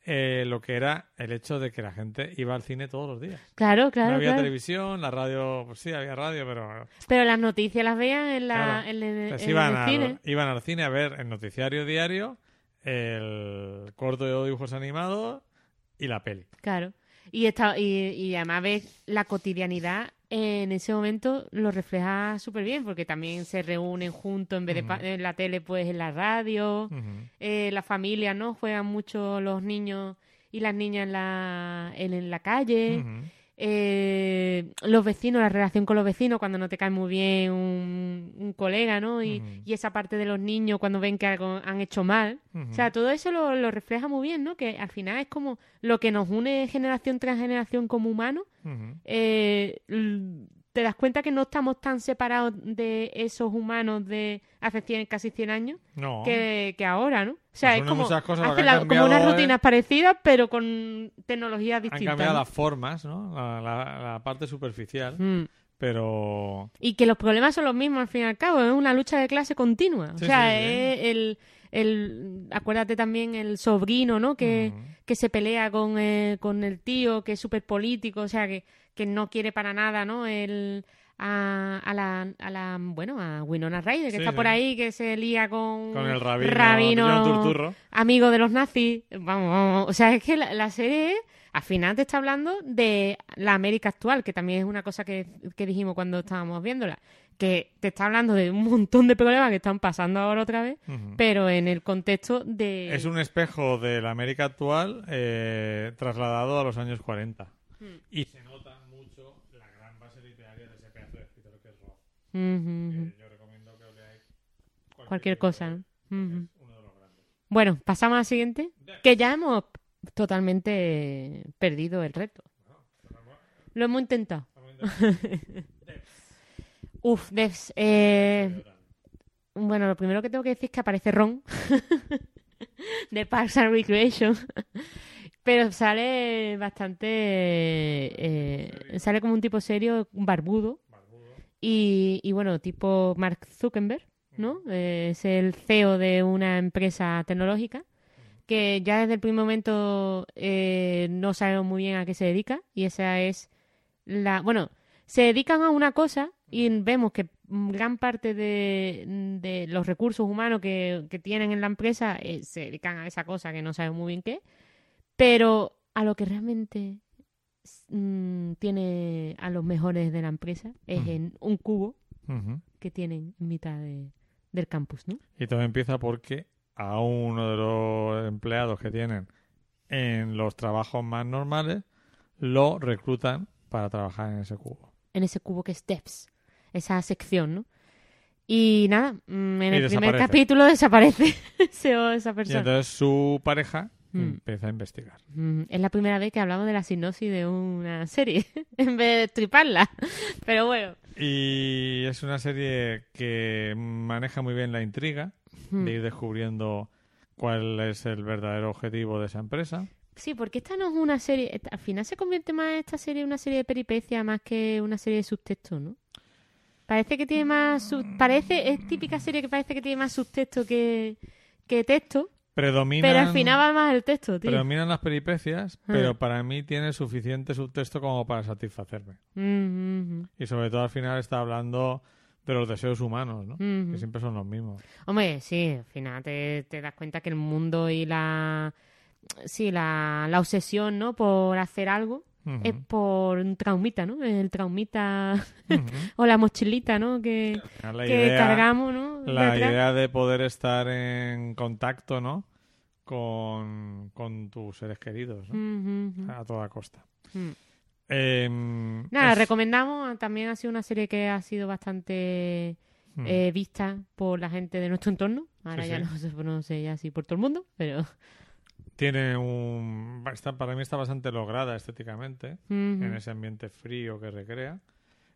eh, lo que era el hecho de que la gente iba al cine todos los días. claro, claro. no había claro. televisión, la radio... Pues sí, había radio, pero... Pero las noticias las veían en, la, Claro. en, el- en iban, el al, cine. iban al cine a ver el noticiario diario, el corto de dibujos animados y la peli. Claro. Y, esta, y, y además ves la cotidianidad en ese momento lo refleja súper bien, porque también se reúnen juntos en vez de en la tele, pues en la radio. Eh, las familias, ¿no? Juegan mucho los niños y las niñas en la, en, en la calle. Eh, los vecinos, la relación con los vecinos cuando no te cae muy bien un, un colega, ¿no? Y, esa parte de los niños cuando ven que algo han hecho mal. O sea, todo eso lo, lo refleja muy bien, ¿no? Que al final es como lo que nos une generación tras generación como humanos. Eh, te das cuenta que no estamos tan separados de esos humanos de hace 100, casi 100 años No. que, que ahora, ¿no? O sea, Nos es como, hace la- como cambiado unas es- rutinas parecidas, pero con tecnologías Han distintas. cambiado ¿no? las formas, ¿no? La, la- la parte superficial, Mm. pero... Y que los problemas son los mismos al fin y al cabo, es una lucha de clase continua. Sí, o sea, sí, es el, el. Acuérdate también el sobrino, ¿no? Que, Ujú. que se pelea con, eh, con el tío, que es súper político, o sea, que, que no quiere para nada, ¿no? El. A, a la, a la, bueno, a Winona Ryder, que Sí, está sí. por ahí, que se lía con, Con el rabino, amigo de los nazis. Vamos, vamos, o sea, es que la, la serie, al final te está hablando de la América actual, que también es una cosa que, que dijimos cuando estábamos viéndola, que te está hablando de un montón de problemas que están pasando ahora otra vez, pero en el contexto de... Es un espejo de la América actual eh, trasladado a los años 40. Hmm. Y se nota mucho la gran base literaria de ese pedazo de escritor que es Roth. Que yo recomiendo que os leáis Cualquier libro cosa, ¿no? uno de los grandes. Bueno, pasamos a la siguiente, que ya hemos totalmente perdido el reto. Lo hemos intentado. Uf, Devs. Eh, bueno, lo primero que tengo que decir es que aparece Ron de Parks and Recreation. Pero sale bastante. eh, sale como un tipo serio, un barbudo. Y, y bueno, tipo Mark Zuckerberg, ¿no? Eh, es el CEO de una empresa tecnológica que ya desde el primer momento eh, no sabemos muy bien a qué se dedica. Y esa es la. Bueno, se dedican a una cosa y vemos que gran parte de, de los recursos humanos que, que tienen en la empresa eh, se dedican a esa cosa que no sabemos muy bien qué, pero a lo que realmente mm, tiene a los mejores de la empresa es en un cubo que tienen en mitad de- del campus, ¿no? Y todo empieza porque a uno de los empleados que tienen en los trabajos más normales lo reclutan para trabajar en ese cubo. En ese cubo que es Devs, esa sección, ¿no? Y nada, mm, en Y el primer capítulo desaparece ese- esa Y persona. entonces su pareja Mm. a investigar. Mm, Es la primera vez que hablamos de la sinopsis de una serie, en vez de triparla. Pero bueno. Y es una serie que maneja muy bien la intriga Mm. de ir descubriendo cuál es el verdadero objetivo de esa empresa. Sí, porque esta no es una serie. esta- Al final se convierte más esta serie en una serie de peripecias más que una serie de subtexto, ¿no? Parece que tiene más. sub- Parece. Es típica serie que parece que tiene más subtexto que, que texto. Predominan, Pero al final va más el texto, tío. predominan las peripecias, Ah. pero para mí tiene suficiente subtexto como para satisfacerme. Mm, Y sobre todo al final está hablando de los deseos humanos, ¿no? mm, Que siempre son los mismos. Hombre, sí, al final te, te das cuenta que el mundo y la... Sí, la, la obsesión, ¿no? Por hacer algo Es por un traumita, ¿no? El traumita o la mochilita, ¿no? Que, La que idea, cargamos, ¿no? la Detrás. idea de poder estar en contacto, ¿no? Con, con tus seres queridos, ¿no? A toda costa. Mm. Em, Nada, es- recomendamos. También ha sido una serie que ha sido bastante Mm. eh, vista por la gente de nuestro entorno. Ahora Sí, ya sí. no sé, no sé ya si por todo el mundo, pero... Tiene un... está- para mí está bastante lograda estéticamente, en ese ambiente frío que recrea.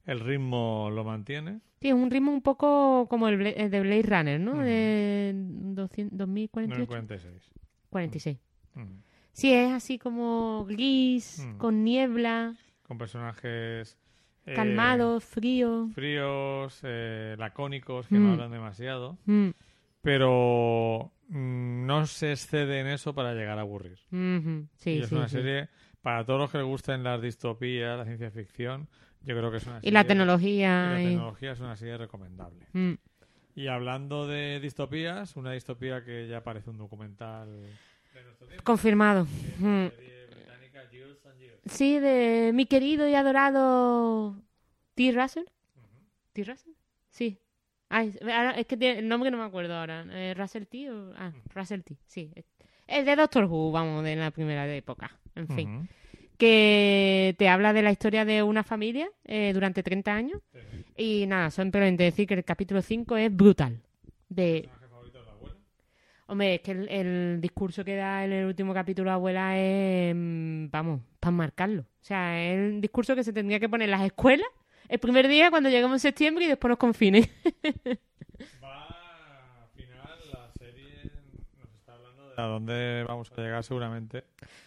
El ritmo lo mantiene. Sí, es un ritmo un poco como el, de Blade Runner, ¿no? De 200 2048. 946. 46. Ujú. Sí, es así como gris, con niebla, Con personajes... eh, calmado, frío. fríos, eh, lacónicos, que no hablan demasiado. Pero no se excede en eso para llegar a aburrir. Sí, y es sí, una sí. serie, para todos los que les gusten las distopías, la ciencia ficción, yo creo que es una serie... Y la y tecnología. la y- tecnología es una serie recomendable. Mm. Y hablando de distopías, una distopía que ya parece un documental de nuestro tiempo, Confirmado. Mm. la serie británica Years and Years. Sí, de mi querido y adorado T. Russell. ¿T. Russell? Sí. Ay, es que tiene el nombre no me acuerdo ahora. Eh, ¿Russell T? O... Ah, Russell T. Sí. El de Doctor Who, vamos, de la primera época. En fin. Que te habla de la historia de una familia eh, durante 30 años. Y nada, simplemente decir que el capítulo 5 es brutal. De... ¿Personaje favorito de la abuela? Hombre, es que el, el discurso que da en el último capítulo abuela es, mm, vamos, para marcarlo. O sea, es el discurso que se tendría que poner en las escuelas el primer día cuando lleguemos en septiembre y después los confines. Va, al final, la serie nos está hablando de a dónde vamos a llegar seguramente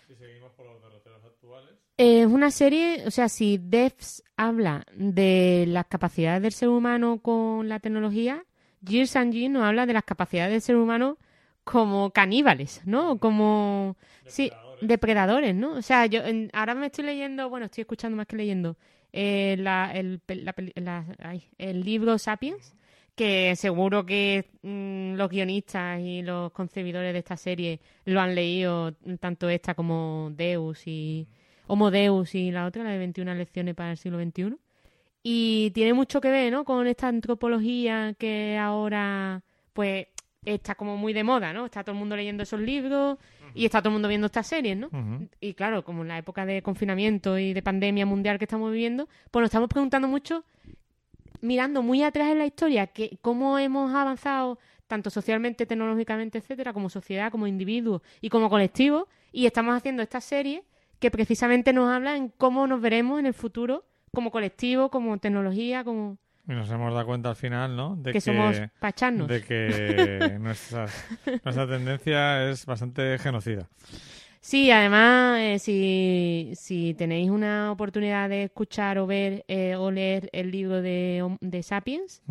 si seguimos por los derroteros actuales. Es una serie, o sea, si Devs habla de las capacidades del ser humano con la tecnología, Years and Years nos habla de las capacidades del ser humano como caníbales, ¿no? Como... Sí, depredadores, ¿no? O sea, yo ahora me estoy leyendo, bueno, estoy escuchando más que leyendo, eh, la- el, libro Sapiens, que seguro que mm, los guionistas y los concebidores de esta serie lo han leído, tanto esta como Deus y Homo Deus y la otra, la de 21 lecciones para el siglo XXI. Y tiene mucho que ver, ¿no? Con esta antropología que ahora, pues, está como muy de moda, ¿no? Está todo el mundo leyendo esos libros y está todo el mundo viendo estas series, ¿no? Y claro, como en la época de confinamiento y de pandemia mundial que estamos viviendo, pues nos estamos preguntando mucho, mirando muy atrás en la historia, que cómo hemos avanzado tanto socialmente, tecnológicamente, etcétera, como sociedad, como individuo y como colectivo, y estamos haciendo esta serie que precisamente nos habla en cómo nos veremos en el futuro como colectivo, como tecnología, como Y nos hemos dado cuenta al final, ¿no? De que, somos pacharnos. de que nuestra, nuestra tendencia es bastante genocida. Sí, además, eh, si, si tenéis una oportunidad de escuchar o ver eh, o leer el libro de, de Sapiens,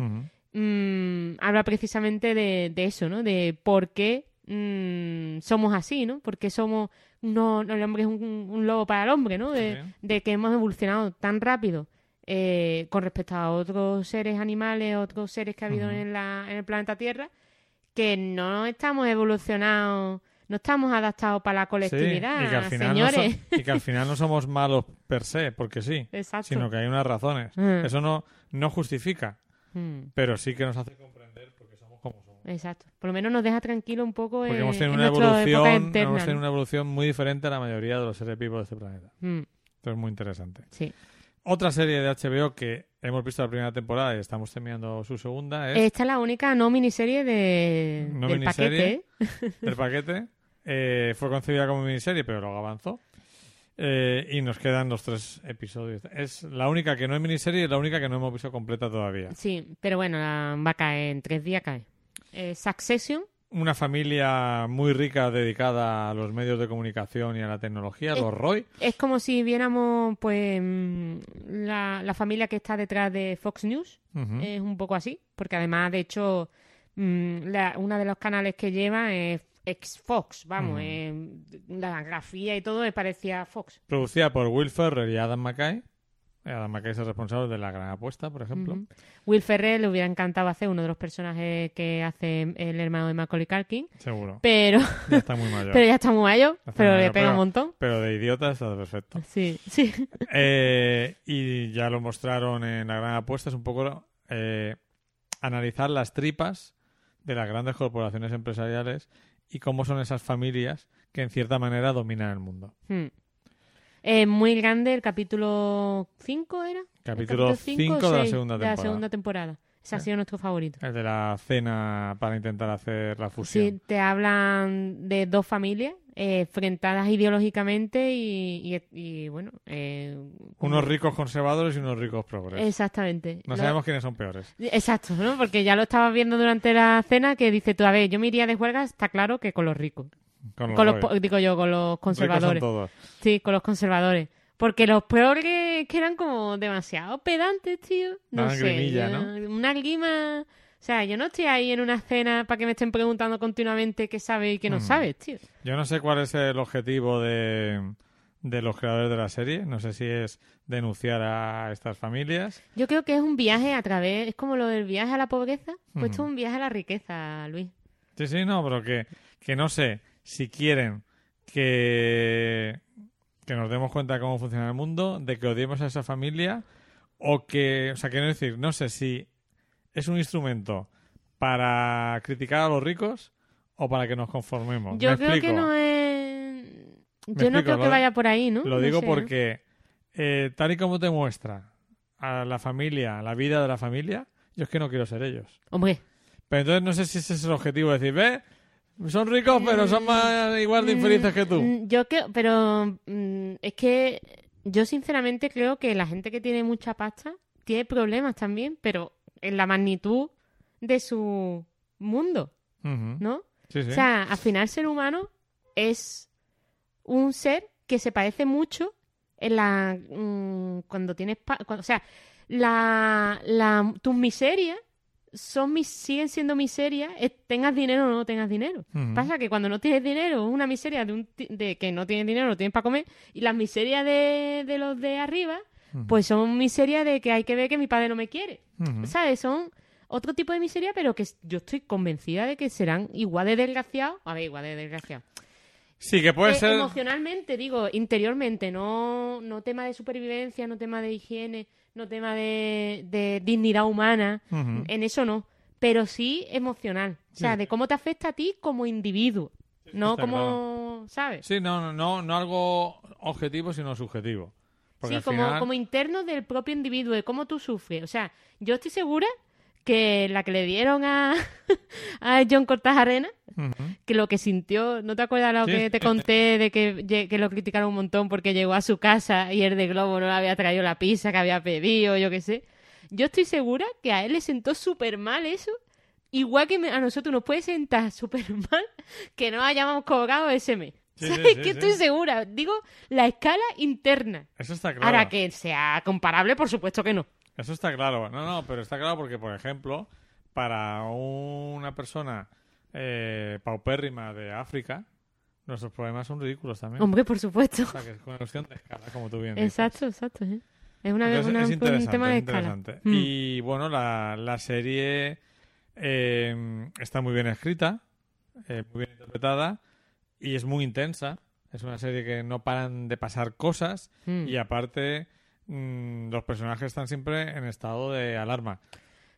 mm, habla precisamente de, de eso, ¿no? De por qué mm, somos así, ¿no? Porque somos, no, no, el hombre es un, un lobo para el hombre, ¿no? De, Sí. de que hemos evolucionado tan rápido eh, con respecto a otros seres animales, otros seres que ha habido en, la, en el planeta Tierra, que no estamos evolucionados, no estamos adaptados para la Sí, colectividad, y que, al final no señores. so- y que al final no somos malos per se, porque sí, Exacto. sino que hay unas razones. Mm. Eso no, no justifica, Mm, pero sí que nos hace comprender por qué somos como somos. exacto. Por lo menos nos deja tranquilo un poco Porque en, hemos tenido en una evolución, interna, hemos tenido ¿no? una evolución muy diferente a la mayoría de los seres vivos de este planeta. Mm, Esto es muy interesante. sí. Otra serie de HBO que hemos visto la primera temporada y estamos terminando su segunda es Esta es la única no miniserie de, No del miniserie. paquete. ¿eh? El paquete. Eh, fue concebida como miniserie, pero luego avanzó. Eh, y nos quedan los tres episodios. Es la única que no es miniserie y la única que no hemos visto completa todavía. Sí, pero bueno, la- va a caer, en tres días cae. Eh, Succession, Una familia muy rica dedicada a los medios de comunicación y a la tecnología, Eh, los Roy. es como si viéramos pues mm, la, la familia que está detrás de Fox News. Es un poco así, porque además, de hecho, mm, la- una de los canales que lleva es ex Fox, vamos, eh, la grafía y todo me parecía Fox. Producida por Will Ferrell y Adam McKay. Adam McKay es el responsable de La Gran Apuesta, por ejemplo. Will Ferrell le hubiera encantado hacer uno de los personajes que hace el hermano de Macaulay Culkin, Seguro. pero, Ya está muy mayor. pero ya está muy mayor, está pero muy le pega pero- un montón. Pero de idiota está perfecto. Sí, sí. Eh, y ya lo mostraron en La Gran Apuesta. Es un poco eh, analizar las tripas de las grandes corporaciones empresariales y cómo son esas familias que en cierta manera dominan el mundo. Hmm. Eh, muy grande el capítulo 5 era. ¿El Capítulo cinco o 5 de la segunda de la segunda temporada. Ese ha sido nuestro favorito. El de la cena para intentar hacer la fusión. Sí, te hablan de dos familias eh, enfrentadas ideológicamente y, y- y, bueno. eh, Unos ricos conservadores y unos ricos progres. Exactamente. No Lo- sabemos quiénes son peores. Exacto, ¿no? Porque ya lo estabas viendo durante la cena que dice tú, a ver, yo me iría de huelga, está claro que con los ricos. Con los, Con los, digo yo, con los conservadores. todos. Sí, con los conservadores. Porque los progres que eran como demasiado pedantes, tío. No Daban sé. grimilla, ¿no? Una grima. O sea, yo no estoy ahí en una cena para que me estén preguntando continuamente qué sabes y qué no Mm. sabes, tío. Yo no sé cuál es el objetivo de, de los creadores de la serie. No sé si es denunciar a estas familias. Yo creo que es un viaje a través. Es como lo del viaje a la pobreza. Pues esto es un viaje a la riqueza, Luis. Sí, sí, no, pero que, que no sé si quieren que, que nos demos cuenta de cómo funciona el mundo, de que odiemos a esa familia, o que, o sea, quiero decir, no sé si es un instrumento para criticar a los ricos o para que nos conformemos. Yo ¿Me creo explico? que no es. Yo no creo que vaya por ahí, ¿no? Lo No digo sé. porque, eh, tal y como te muestra a la familia, la vida de la familia, yo es que no quiero ser ellos. Hombre. Pero entonces no sé si ese es el objetivo, decir, ve, son ricos, pero son más igual de infelices que tú. Mm, Yo creo, pero mm, es que yo sinceramente creo que la gente que tiene mucha pasta tiene problemas también, pero en la magnitud de su mundo. ¿no? Sí, sí. O sea, al final el ser humano es un ser que se parece mucho en la mm, cuando tienes pa- cuando- o sea, la, la tus miserias son mis siguen siendo miserias, tengas dinero o no tengas dinero. Pasa que cuando no tienes dinero, es una miseria de, un de que no tienes dinero, no tienes para comer, y las miserias de, de los de arriba, pues son miserias de que hay que ver que mi padre no me quiere. Ujú. ¿Sabes? Son otro tipo de miseria, pero que yo estoy convencida de que serán igual de desgraciados. A ver, igual de desgraciados. Sí, que puede Eh, ser... Emocionalmente, digo, interiormente, no, no tema de supervivencia, no tema de higiene, no tema de, de dignidad humana, en eso no, pero sí emocional. O sea, Sí. de cómo te afecta a ti como individuo, no está como, ¿sabes? Sí, no, no, no, no algo objetivo, sino subjetivo. Porque Sí, como, final- como interno del propio individuo, de cómo tú sufres. O sea, yo estoy segura que la que le dieron a, a John Cortajarena, Ujú. que lo que sintió, ¿no te acuerdas lo Sí, que te conté de que, que lo criticaron un montón porque llegó a su casa y el de Globo no le había traído la pizza que había pedido, yo qué sé? Yo estoy segura que a él le sentó súper mal eso, igual que a nosotros nos puede sentar súper mal que no hayamos cobrado ese mes. Sí, ¿Sabes? sí, sí. estoy segura. Digo, la escala interna. Eso está claro. Ahora que sea comparable, por supuesto que no. Eso está claro. No, no, pero está claro porque, por ejemplo, para una persona eh, paupérrima de África, nuestros problemas son ridículos también. Hombre, por supuesto. O sea, que es una cuestión de escala, como tú bien dices. Exacto, exacto. ¿eh? Es, una, Entonces, una- es un tema de es escala. Mm. Y bueno, la, la serie eh, está muy bien escrita, eh, muy bien interpretada y es muy intensa. Es una serie que no paran de pasar cosas Mm. y aparte mm, los personajes están siempre en estado de alarma.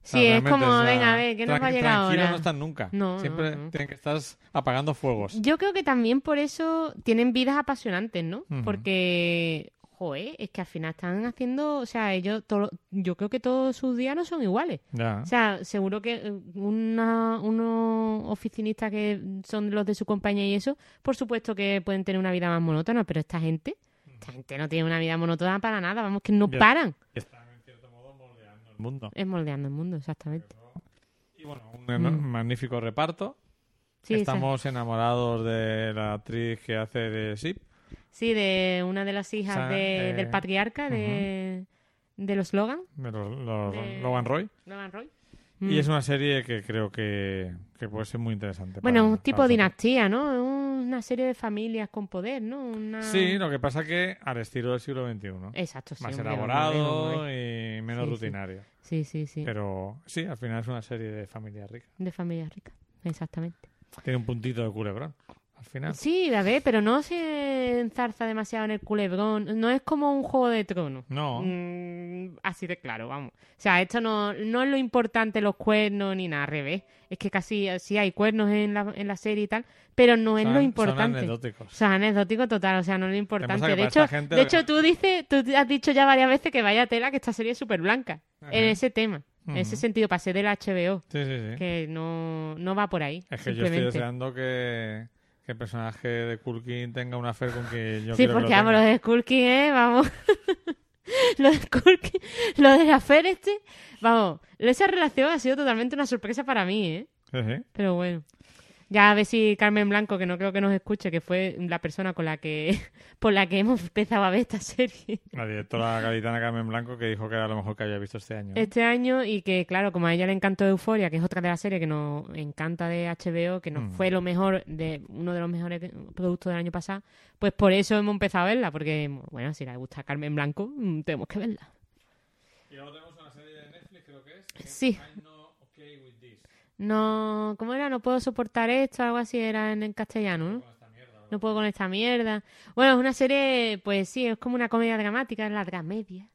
Sí, es como, venga, a ver, ¿qué nos va a llegar tranquilos ahora? no están nunca. No, siempre no, no. tienen que estar apagando fuegos. Yo creo que también por eso tienen vidas apasionantes, ¿no? Porque, joder, es que al final están haciendo, o sea, ellos, todo, yo creo que todos sus días no son iguales. Ya. O sea, seguro que eh, una, unos oficinistas que son los de su compañía y eso, por supuesto que pueden tener una vida más monótona, pero esta gente, esta gente no tiene una vida monótona para nada, vamos, que no paran. Están en cierto modo moldeando el mundo. Es moldeando el mundo, exactamente. Y bueno, un Mm. magnífico reparto. Sí, Estamos enamorados de la actriz que hace de Sip. sí, de una de las hijas O sea, de- eh, del patriarca de, de los Logan, de los, los- De- Logan Roy. Logan Roy. Mm. Y es una serie que creo que, que puede ser muy interesante. Bueno, para- un tipo de dinastía, ¿no? Es Una serie de familias con poder, ¿no? Una... Sí, lo que pasa que al estilo del siglo XXI. Exacto, sí. Más hombre, elaborado hombre, hombre. y menos Sí, sí. rutinario. Sí, sí, sí. Pero sí, al final es una serie de familia rica. De familias ricas, exactamente. Tiene un puntito de culebrón. Al final. Sí, a ver, pero no se enzarza demasiado en el culebrón. No es como un juego de tronos. No. Mm, así de claro, vamos. O sea, esto no, no es lo importante los cuernos ni nada, al revés. Es que casi sí hay cuernos en la, en la serie y tal, pero no es Son- lo Son importante. anecdóticos. O sea, anecdótico total, o sea, no es lo importante. De hecho, gente- de hecho, tú dices, tú has dicho ya varias veces que vaya tela que esta serie es súper blanca. Ajá. En ese tema, en ese sentido, ser del HBO, Sí, sí, sí. que no, no va por ahí. Es que yo estoy deseando que, que el personaje de Culkin tenga una fe con que yo Sí, porque vamos, lo de Skulking, ¿eh? Vamos. lo de Skulking, lo de la Fer este, vamos, esa relación ha sido totalmente una sorpresa para mí, ¿eh? Sí, sí. Pero bueno. Ya a ver si Carmen Blanco, que no creo que nos escuche, que fue la persona con la que por la que hemos empezado a ver esta serie La directora gaditana Carmen Blanco que dijo que era lo mejor que había visto este año. ¿no? este año y que, claro, como a ella le encantó Euforia, que es otra de las series que nos encanta de HBO, que nos Mm. fue lo mejor de uno de los mejores productos del año pasado, pues por eso hemos empezado a verla, porque, bueno, si le gusta a Carmen Blanco, mm, tenemos que verla. Y luego tenemos una serie de Netflix, creo que es. Sí. No, ¿cómo era? No puedo soportar esto, algo así era en, en castellano, ¿no? No puedo con esta mierda. Bueno, es una serie, pues sí, es como una comedia dramática, es la dramedia,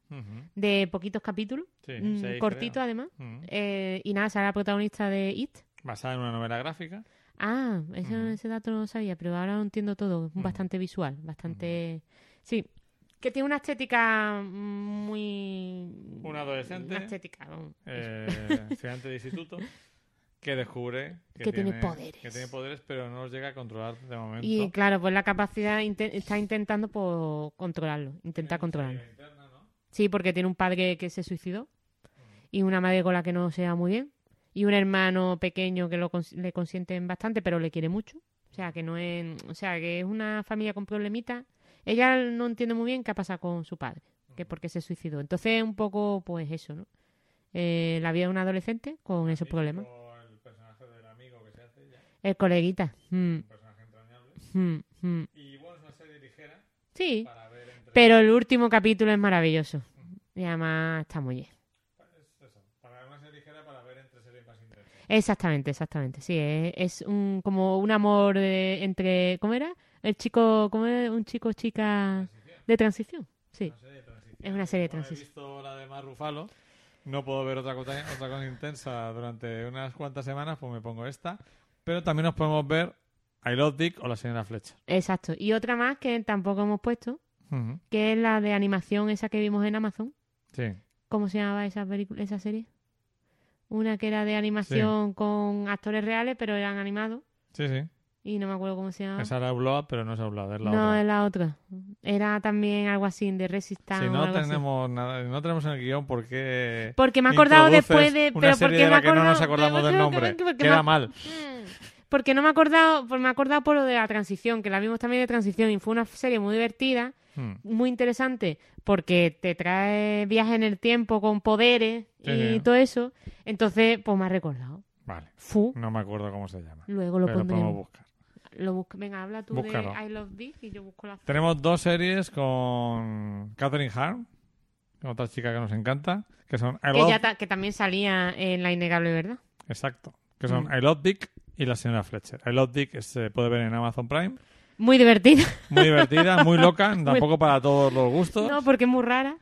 de poquitos capítulos, Sí, mm, seis, cortito creo. además. Eh, y nada, será la protagonista de It. Basada en una novela gráfica. Ah, eso- Ujú. ese dato no lo sabía, pero ahora lo entiendo todo. Es bastante visual, bastante... Sí, que tiene una estética muy... Un adolescente. Una estética, eh, estudiante de instituto que descubre que, Que tiene poderes. que tiene poderes pero no los llega a controlar de momento Y claro, pues la capacidad inte- está intentando pues, controlarlo, intentar controlarlo. Sí, porque tiene un padre que se suicidó y una madre con la que no se va muy bien y un hermano pequeño que lo cons- le consienten bastante pero le quiere mucho. O sea, que no es, o sea, que es una familia con problemitas. Ella no entiende muy bien qué ha pasado con su padre, que por qué se suicidó. Entonces, un poco pues eso, ¿no? Eh, la vida de un adolescente con esos problemas. el personaje del amigo que se hace ya El coleguita. Mm, un personaje entrañable mm, mm. y bueno es una serie ligera Sí, para ver entre pero el último capítulo es maravilloso. Y además está muy bien. es eso, para una serie ligera para ver entre series más interesantes Exactamente, exactamente. Sí, es, es un, como un amor de- entre. ¿Cómo era? El chico. ¿Cómo era? Un chico, chica. De transición. Sí. una serie de transición Es una serie de Como he transición. visto la de Mar Rufalo no puedo ver otra cosa, otra cosa intensa durante unas cuantas semanas pues me pongo esta pero también nos podemos ver I Love Dick o La Señora Fletcher Exacto. Y otra más que tampoco hemos puesto, que es la de animación, esa que vimos en Amazon. sí ¿Cómo se llamaba esa película, esa serie? Una que era de animación con actores reales, pero eran animados. sí sí Y no me acuerdo cómo se llamaba. Esa era pero no es Upload, es la no, otra. es la otra. Era también algo así de Resistance. Si no algo así. tenemos nada, no tenemos en el guion por qué Porque me he acordado después de. Pero porque de me la que no acordado. nos acordamos del nombre. que- Queda me- mal. Mm. Porque no me he acordado, pues me he acordado por lo de la transición, que la vimos también de transición y fue una serie muy divertida, Hmm. muy interesante, porque te trae viajes en el tiempo con poderes Sí, y sí. todo eso. Entonces, pues me ha recordado. Vale, Fu, no me acuerdo cómo se llama. luego lo pero podemos buscar. Lo busco- Venga, habla tú Búscalo. de I Love This y yo busco la Tenemos dos series con Catherine Hahn, otra chica que nos encanta, que son I que, Love... ya ta- que también salía en La Innegable Verdad. Exacto, que son Mm. I Love Dick y La Señora Fletcher. I Love Dick se puede ver en Amazon Prime. Muy divertida. Muy divertida, muy loca, tampoco para todos los gustos. no, porque es muy rara.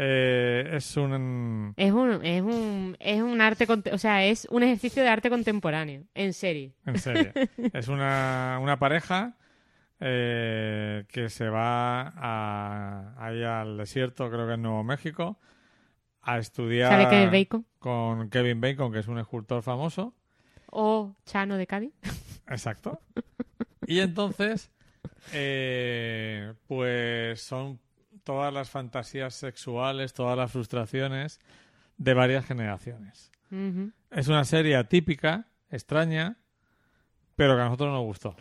Eh, es un... Es un, es un, es un arte, o sea, es un ejercicio de arte contemporáneo, en serie. En es una, una pareja eh, que se va a, ahí al desierto, creo que en Nuevo México, a estudiar ¿Sabe es Bacon? con Kevin Bacon, que es un escultor famoso. O Chano de Cádiz. Exacto. Y entonces, eh, pues son todas las fantasías sexuales, todas las frustraciones de varias generaciones. Es una serie atípica, extraña, pero que a nosotros nos gustó.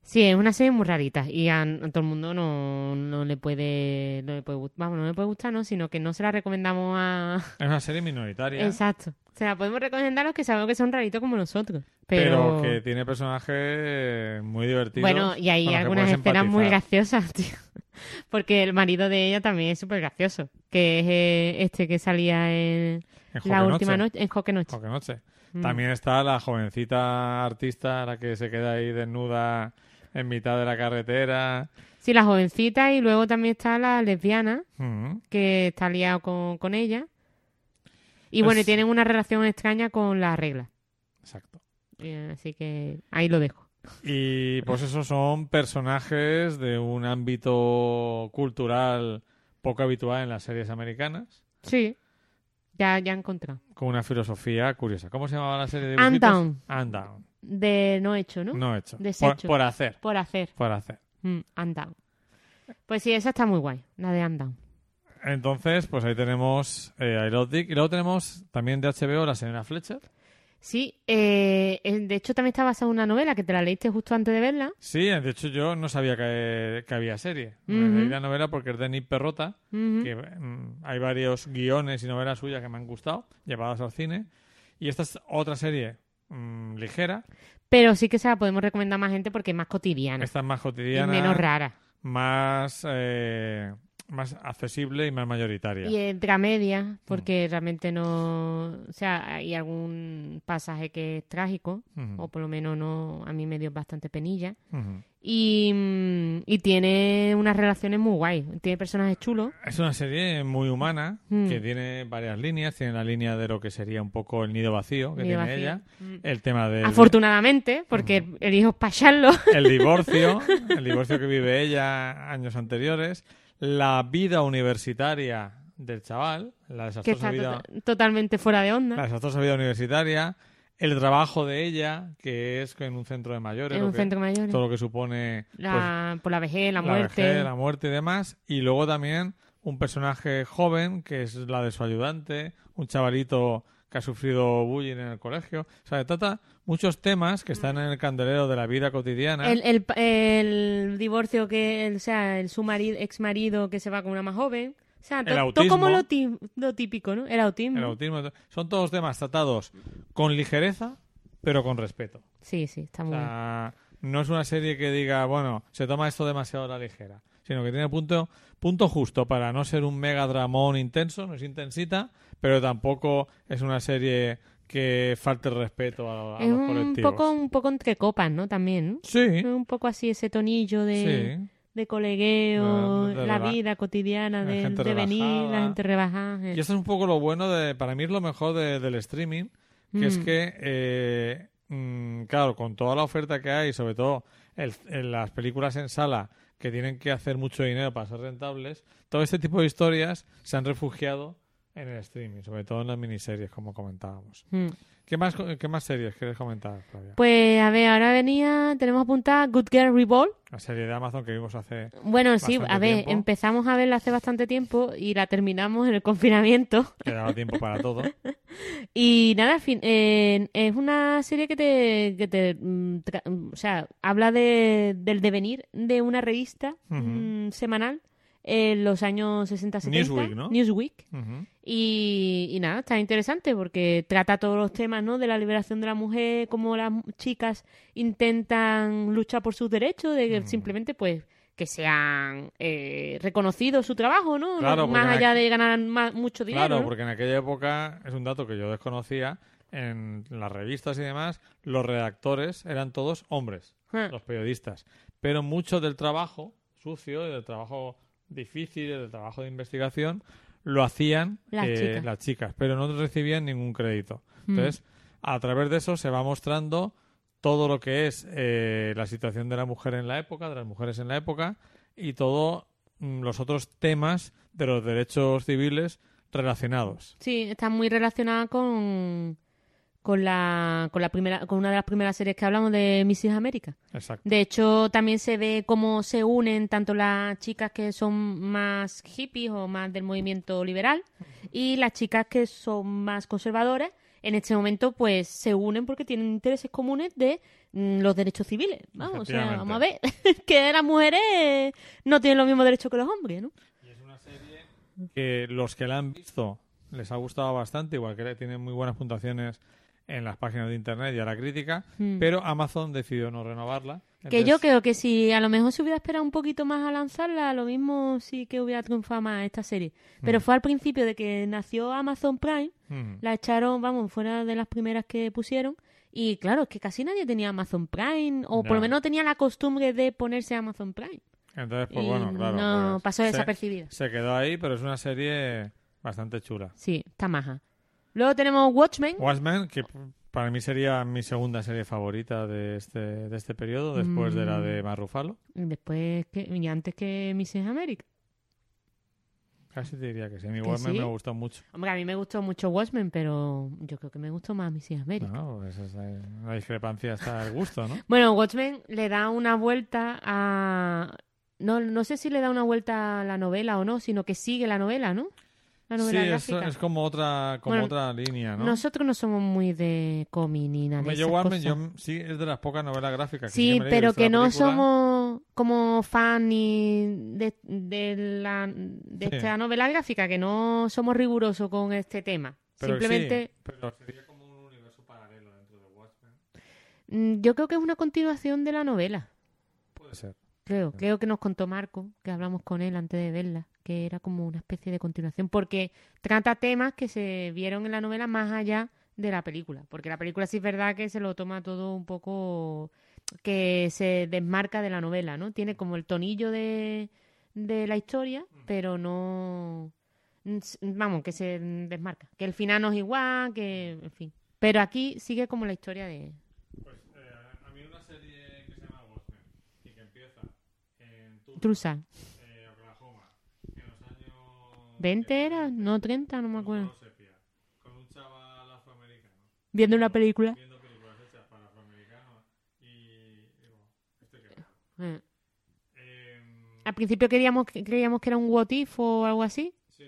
Sí, es una serie muy rarita y a, a todo el mundo no, no le puede, no le puede vamos, no le puede gustar, ¿no? Sino que no se la recomendamos a... Es una serie minoritaria. Exacto. Se la podemos recomendar a los que sabemos que son raritos como nosotros. Pero... Pero, que tiene personajes muy divertidos. bueno, y hay algunas escenas muy graciosas, tío. Porque el marido de ella también es súper gracioso. Que es eh, este que salía en En la última Noche. en Joque Noche. Joque Noche. Mm. También está la jovencita artista, la que se queda ahí desnuda en mitad de la carretera. Sí, la jovencita y luego también está la lesbiana Mm. que está liado con, con ella. Y bueno, y Es- tienen una relación extraña con la regla. Exacto. Eh, Así que ahí lo dejo. Y pues esos son personajes de un ámbito cultural poco habitual en las series americanas, Sí, ya, ya encontrado. con una filosofía curiosa. ¿Cómo se llamaba la serie de And dibujitos? Down. And Down. De no hecho, ¿no? No hecho. Por, por hacer. Por hacer. Por hacer. Mm, and Down. Pues sí, esa está muy guay, la de And Down. Entonces, pues ahí tenemos eh, a Erotic. Y luego tenemos también de HBO la señora Fletcher. Sí, eh, eh, de hecho también está basada en una novela que te la leíste justo antes de verla. Sí, de hecho yo no sabía que, que había serie. Me Ujú. leí la novela porque es de Nick Perrota, que mm, hay varios guiones y novelas suyas que me han gustado, llevadas al cine. Y esta es otra serie mm, ligera, Pero sí que se la podemos recomendar a más gente porque es más cotidiana. esta es más y cotidiana, menos rara. más, eh, más accesible y más mayoritaria. Y entre media, Mm. porque realmente no... O sea, hay algún pasaje que es trágico, o por lo menos no a mí me dio bastante penilla. Y, mm, y tiene unas relaciones muy guay. Tiene personajes chulos. Es una serie muy humana, Mm. que tiene varias líneas. Tiene la línea de lo que sería un poco el nido vacío que Nido tiene vacío. ella. Mm. El tema del Afortunadamente, porque el hijo es pacharlo. el divorcio, el divorcio que vive ella años anteriores, la vida universitaria del chaval, la que desastrosa está vida, to- totalmente fuera de la onda. desastrosa vida universitaria, el trabajo de ella, que es en un centro de mayores, En un que- centro mayor. todo lo que supone pues, La, por la vejez, la, la muerte. vejez, la muerte y demás, y luego también un personaje joven, que es la de su ayudante, un chavalito que ha sufrido bullying en el colegio. O sea, trata muchos temas que están en el candelero de la vida cotidiana. El, el, el divorcio que, el- o sea, el su marido, ex marido que se va con una más joven. O sea, todo como lo, típico, ¿no? El autismo. El autismo. Son todos temas tratados con ligereza, pero con respeto. Sí, sí, está O muy bien. sea, no es una serie que diga, bueno, se toma esto demasiado a la ligera, sino que tiene punto, punto justo para no ser un mega dramón intenso, no es intensita, pero tampoco es una serie que falte el respeto a, a Es los un colectivos. poco, un poco entre copas, ¿no? También, ¿no? Sí, Un poco así ese tonillo de, sí. de colegueo, De- de la vida cotidiana, de, gente de venir, la gente rebajada. Y esto es un poco lo bueno de, para mí es lo mejor de- del streaming, que es Mm. que, eh, mm, claro, con toda la oferta que hay, sobre todo el- las películas en sala que tienen que hacer mucho dinero para ser rentables, todo este tipo de historias se han refugiado en el streaming, sobre todo en las miniseries, como comentábamos. Mm. ¿Qué más, qué más series quieres comentar, Flavia? Pues a ver, ahora venía, tenemos apuntada Good Girl Revolt. La serie de Amazon que vimos hace... Bueno, sí, a ver, tiempo. empezamos a verla hace bastante tiempo y la terminamos en el confinamiento. que daba tiempo para todo. Y nada, fin, eh, es una serie que te, que te mm, o sea, habla de, del devenir de una revista mm, semanal en los años 60-70. Newsweek, ¿no? Newsweek. Y, y nada, está interesante porque trata todos los temas, ¿no? De la liberación de la mujer, cómo las chicas intentan luchar por sus derechos, de que simplemente, pues, que sean eh, reconocidos su trabajo, ¿no? Claro, más allá de ganar mucho dinero. Claro, ¿no? porque en aquella época, es un dato que yo desconocía, en las revistas y demás, los redactores eran todos hombres, Ah. los periodistas. Pero mucho del trabajo sucio, y del trabajo difícil, y del trabajo de investigación, lo hacían Las eh, chicas. las chicas, pero no recibían ningún crédito. Mm. Entonces, a través de eso se va mostrando todo lo que es eh, la situación de la mujer en la época, de las mujeres en la época, y todos los otros temas de los derechos civiles relacionados. Sí, está muy relacionada con, con, la, con, la primera, con una de las primeras series que hablamos de Mrs. América. Exacto. De hecho, también se ve cómo se unen tanto las chicas que son más hippies o más del movimiento liberal y las chicas que son más conservadoras en este momento pues se unen porque tienen intereses comunes de mm, los derechos civiles. Vamos, o sea, vamos a ver que las mujeres no tienen los mismos derechos que los hombres, ¿no? Y es una serie que los que la han visto les ha gustado bastante, igual que tienen muy buenas puntuaciones en las páginas de internet y a la crítica, Mm. pero Amazon decidió no renovarla. Que yo creo que si a lo mejor se hubiera esperado un poquito más a lanzarla, lo mismo sí que hubiera triunfado más esta serie. Pero Mm. fue al principio de que nació Amazon Prime, mm, la echaron, vamos, fuera de las primeras que pusieron. Y claro, es que casi nadie tenía Amazon Prime, o por lo menos tenía la costumbre de ponerse Amazon Prime. Entonces, pues y bueno, claro. no pues, pasó se- desapercibida. Se quedó ahí, pero es una serie bastante chula. Sí, está maja. Luego tenemos Watchmen. Watchmen, que para mí sería mi segunda serie favorita de este, de este periodo, después de la Mm. de Mark Ruffalo. y Después, que, y antes que Mrs. America. Casi te diría que sí. Mi ¿Que Watchmen sí? me gustó mucho. Hombre, a mí me gustó mucho Watchmen, pero yo creo que me gustó más Mrs. America. No, pues esa es la discrepancia está al gusto, ¿no? Bueno, Watchmen le da una vuelta a... No, no sé si le da una vuelta a la novela o no, sino que sigue la novela, ¿no? La Sí, novela es, gráfica. es como otra como Bueno, otra línea, ¿no? Nosotros no somos muy de cómic ni nada yo sí es de las pocas novelas gráficas que Sí, pero que no película. somos como fan ni de, de, la, de Sí. esta novela gráfica, que no somos rigurosos con este tema. Pero Simplemente, sí, pero sería como un universo paralelo dentro de Watchmen. mm, yo creo que es una continuación de la novela. Puede ser. Creo, creo que nos contó Marco, que hablamos con él antes de verla, que era como una especie de continuación, porque trata temas que se vieron en la novela más allá de la película, porque la película sí es verdad que se lo toma todo un poco que se desmarca de la novela, ¿no? Tiene como el tonillo de, de la historia, pero no vamos, que se desmarca, que el final no es igual, que en fin. Pero aquí sigue como la historia de Pues eh, a mí una serie que se llama Watchmen y que empieza en Tulsa, Trusa. eh, Oklahoma, en los años... ¿20 que- era? No, 30, no me acuerdo. con un chaval afroamericano Viendo una película. viendo películas hechas para afroamericanos y digo, esto que Eh. eh, Al principio queríamos, creíamos que era un what if o algo así, sí,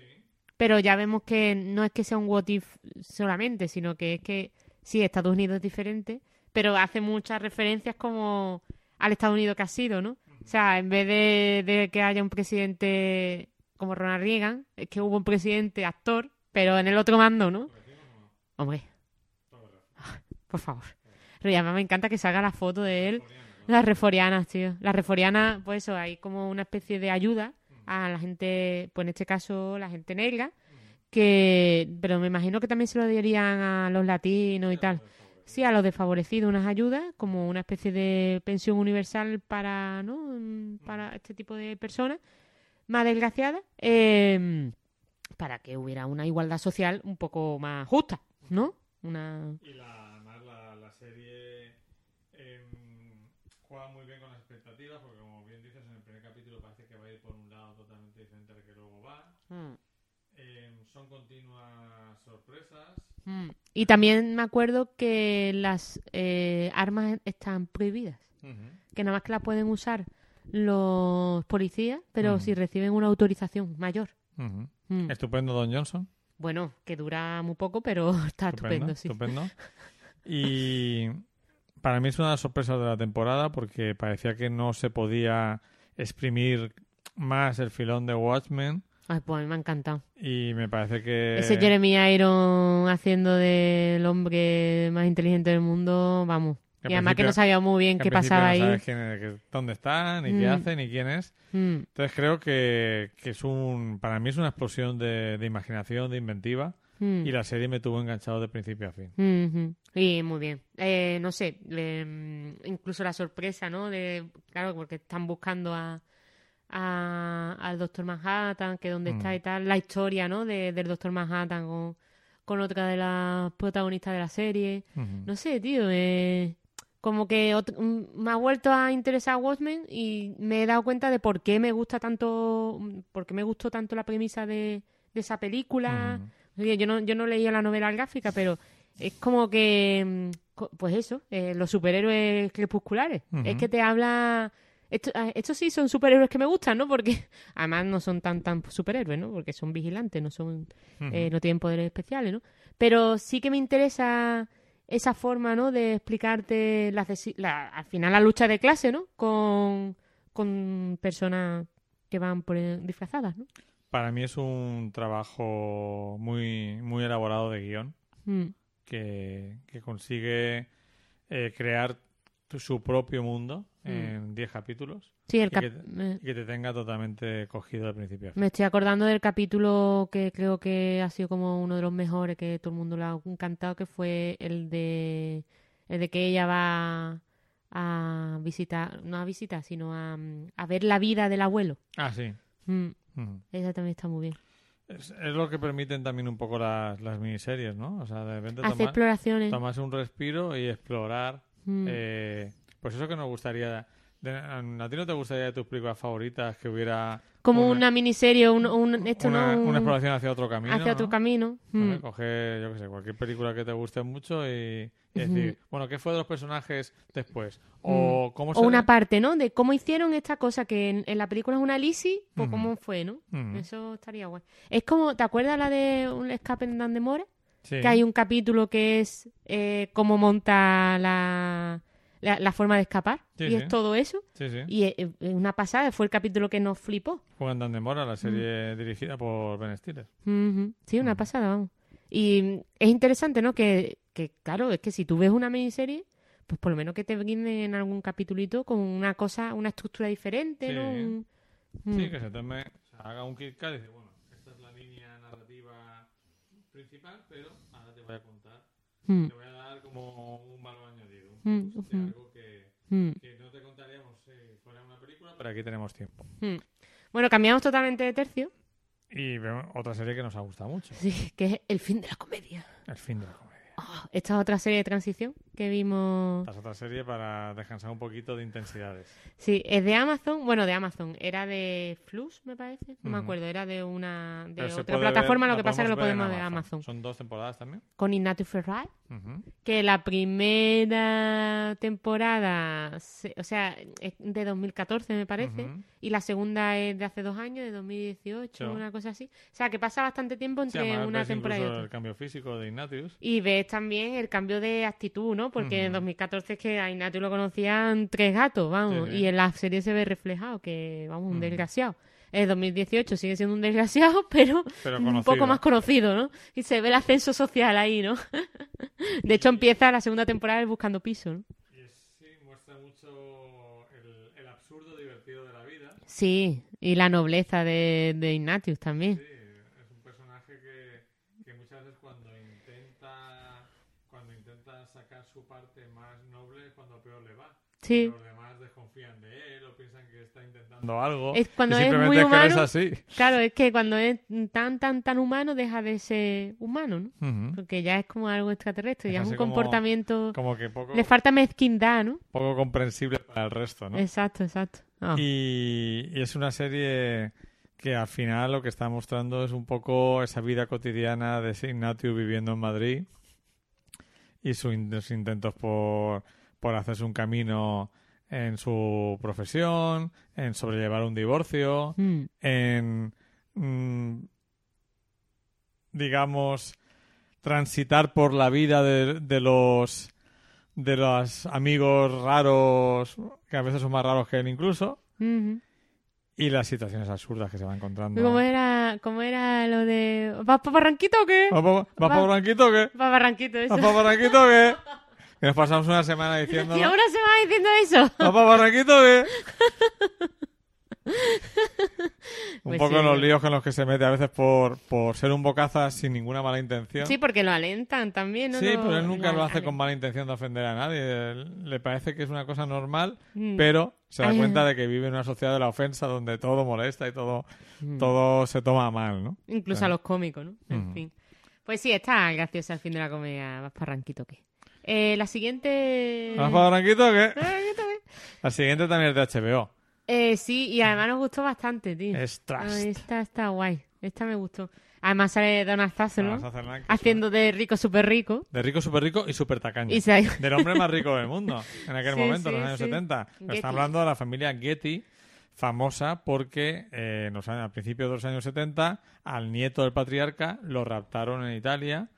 pero ya vemos que no es que sea un what if solamente, sino que es que sí, Estados Unidos es diferente, pero hace muchas referencias como al Estados Unidos que ha sido, ¿no? O sea, en vez de, de que haya un presidente como Ronald Reagan, es que hubo un presidente actor, pero en el otro mando, ¿no? Hombre, por favor. Pero me encanta que salga la foto de él. Las reforianas, tío. Las reforianas, pues eso, hay como una especie de ayuda a la gente, pues en este caso la gente negra, que, pero me imagino que también se lo darían a los latinos y tal. Sí, a los desfavorecidos, unas ayudas, como una especie de pensión universal para, ¿no? Mm, Para este tipo de personas más desgraciadas, eh, para que hubiera una igualdad social un poco más justa, ¿no? Una... Y la, además la, la serie em, juega muy bien con las expectativas, porque como bien dices, en el primer capítulo parece que va a ir por un lado totalmente diferente al que luego va. Mm. Em, son continuas sorpresas. Mm. Y también me acuerdo que las eh, armas están prohibidas, que nada más que las pueden usar los policías, pero si reciben una autorización mayor. Mm. Estupendo Don Johnson. Bueno, que dura muy poco, pero está estupendo, sí. estupendo. Y para mí es una de las sorpresas de la temporada porque parecía que no se podía exprimir más el filón de Watchmen Ay, pues a mí me ha encantado. y me parece que Ese Jeremy Iron haciendo del hombre más inteligente del mundo, vamos. Y además que no sabía muy bien qué pasaba no ahí. sabes quién es- que- dónde está, ni qué Mm. hace, ni quién es. Mm. Entonces creo que, que es un, para mí es una explosión de, de imaginación, de inventiva Mm. y la serie me tuvo enganchado de principio a fin. Y muy bien. Eh, no sé, incluso la sorpresa, ¿no? De, claro, porque están buscando a, a- al Doctor Manhattan, que dónde está y tal. La historia, ¿no? De, del Doctor Manhattan con, con otra de las protagonistas de la serie. No sé, tío. eh, como que me ha vuelto a interesar Watchmen y me he dado cuenta de por qué me gusta tanto, por qué me gustó tanto la premisa de, de esa película. Yo no, yo no leía la novela gráfica, pero es como que, mm, pues eso, eh, los superhéroes crepusculares. Es que te habla Esto- ah, estos sí son superhéroes que me gustan, ¿no? Porque además no son tan tan superhéroes, ¿no? Porque son vigilantes, no son eh, no tienen poderes especiales, ¿no? Pero sí que me interesa esa forma, ¿no? De explicarte la, la- al final la lucha de clase, ¿no? Con, con personas que van por disfrazadas, ¿no? Para mí es un trabajo muy, muy elaborado de guion Mm, que, que consigue eh, crear su propio mundo Mm. en 10 capítulos Sí, el Y cap- que te- me- y que te tenga totalmente cogido de principio a fin. Me estoy acordando del capítulo que creo que ha sido como uno de los mejores, que todo el mundo le ha encantado, que fue el de el de que ella va a visitar, no a visitar, sino a, mm, a ver la vida del abuelo. Ah, sí. Mm, Ujú. esa también está muy bien. Es, es lo que permiten también un poco las, las miniseries, ¿no? O sea, de repente Hace tomar, exploraciones. tomarse un respiro y explorar. Mm. eh, pues eso que nos gustaría. de- ¿A ti no te gustaría de tus películas favoritas que hubiera como una- una, miniserie, un, un- esto una, no, un- una exploración hacia otro camino? hacia otro ¿no? camino. Mm. Coger, yo qué sé, cualquier película que te guste mucho y, y decir, bueno, ¿qué fue de los personajes después? O cómo se... O una parte, ¿no? De cómo hicieron esta cosa que en, en la película es una Lizzie, pues cómo fue, ¿no? Eso estaría guay. Es como, ¿te acuerdas la de Un escape en Dandemora? Sí. Que hay un capítulo que es eh, cómo monta la, la, la forma de escapar. Sí, y sí. es todo eso. Y es, es una pasada, fue el capítulo que nos flipó. Juegan Dan de Mora, Mm. la serie dirigida por Ben Stiller. Sí, una pasada, vamos. Y mm, es interesante, ¿no? Que, que, claro, es que si tú ves una miniserie, pues por lo menos que te en algún capitulito con una cosa, una estructura diferente, ¿no? Sí. Un- Sí, Mm. que se tome, o sea, haga un Kit Kat y dice, bueno, esta es la línea narrativa principal, pero ahora te voy a contar, Mm. te voy a dar como un valor añadido, Mm, de ujú. algo que, Mm. que no te contaríamos si fuera una película, pero aquí tenemos tiempo. Mm. Bueno, cambiamos totalmente de tercio. Y vemos otra serie que nos ha gustado mucho, Sí, que es El fin de la comedia. El fin de la comedia. Oh, esta es otra serie de transición que vimos. Esta es otra serie para descansar un poquito de intensidades. Sí, es de Amazon. Bueno, de Amazon. Era de Flux, me parece. No me acuerdo. Era de una de Pero otra plataforma. ver- lo que pasa es que lo podemos ver en Amazon. Son dos temporadas también. Con Ignatius Ferrari. Ujú. Que la primera temporada, o sea, es de 2014 me parece. Y la segunda es de hace dos años, de 2018, Sí. una cosa así. O sea, que pasa bastante tiempo Sí, entre además una temporada y otra. el cambio físico de Ignatius. Y ves también el cambio de actitud, ¿no? Porque en Ujú. 2014 es que a Ignatius lo conocían tres gatos, vamos. Sí. Y en la serie se ve reflejado que, vamos, un desgraciado. En 2018 sigue siendo un desgraciado, pero, Pero un poco más conocido, ¿no? Y se ve el ascenso social ahí, ¿no? de hecho, empieza la segunda temporada buscando piso, ¿no? Y es- sí, muestra mucho el, el absurdo divertido de la vida. Sí, y la nobleza de, de Ignatius también. Sí, es un personaje que, que muchas veces cuando intenta cuando intenta sacar su parte más noble es cuando peor le va. Sí. Los demás desconfían de él o piensan que está intentando algo. Es cuando y es simplemente muy es que él es humano. así. Claro, es que cuando es tan, tan, tan humano deja de ser humano, ¿no? Ujú. Porque ya es como algo extraterrestre, Es ya es un como- comportamiento... Como que poco, Le falta mezquindad, ¿no? poco comprensible para el resto, ¿no? Exacto, exacto. Ah. Y, y es una serie que al final lo que está mostrando es un poco esa vida cotidiana de Ignatius viviendo en Madrid y sus intentos por, por hacerse un camino en su profesión, en sobrellevar un divorcio, Mm. en, mm, digamos, transitar por la vida de, de los de los amigos raros, que a veces son más raros que él incluso, y las situaciones absurdas que se va encontrando. ¿Cómo era, ¿Cómo era lo de... ¿Vas para Barranquito o qué? ¿Vas Va- para Barranquito o qué? Para Barranquito, eso. ¿Vas para Barranquito o qué? Que nos pasamos una semana diciendo. Y ahora se va diciendo eso. ¿Vas para Barranquito o qué? Un Pues poco sí. los líos con los que se mete a veces por, por ser un bocaza sin ninguna mala intención. Sí, porque lo alentan también, ¿no? Sí, Lo- pero él nunca lo lo hace con mala intención de ofender a nadie. Le parece que es una cosa normal, Mm. pero se da Ay, cuenta de que vive en una sociedad de la ofensa donde todo molesta y todo, Mm. todo se toma mal, ¿no? Incluso a los cómicos, ¿no? En fin. Pues sí, está graciosa el fin de la comedia. Vas para Ranquito, ¿qué? Eh, la siguiente... ¿Vas para Barranquito o qué? ¿qué? La siguiente también es de HBO. Eh, sí, y además nos gustó bastante, tío. Es Trust. Ah, esta está guay. Esta me gustó. Además sale Donald Sutherland Sutherland, haciendo de rico súper rico. De rico, súper rico y súper tacaño. Y se- Del hombre más rico del mundo en aquel Sí, momento, en sí, los años sí. 70. Pero está hablando de la familia Getty, famosa porque eh, principios de los años 70 al nieto del patriarca lo raptaron en Italia.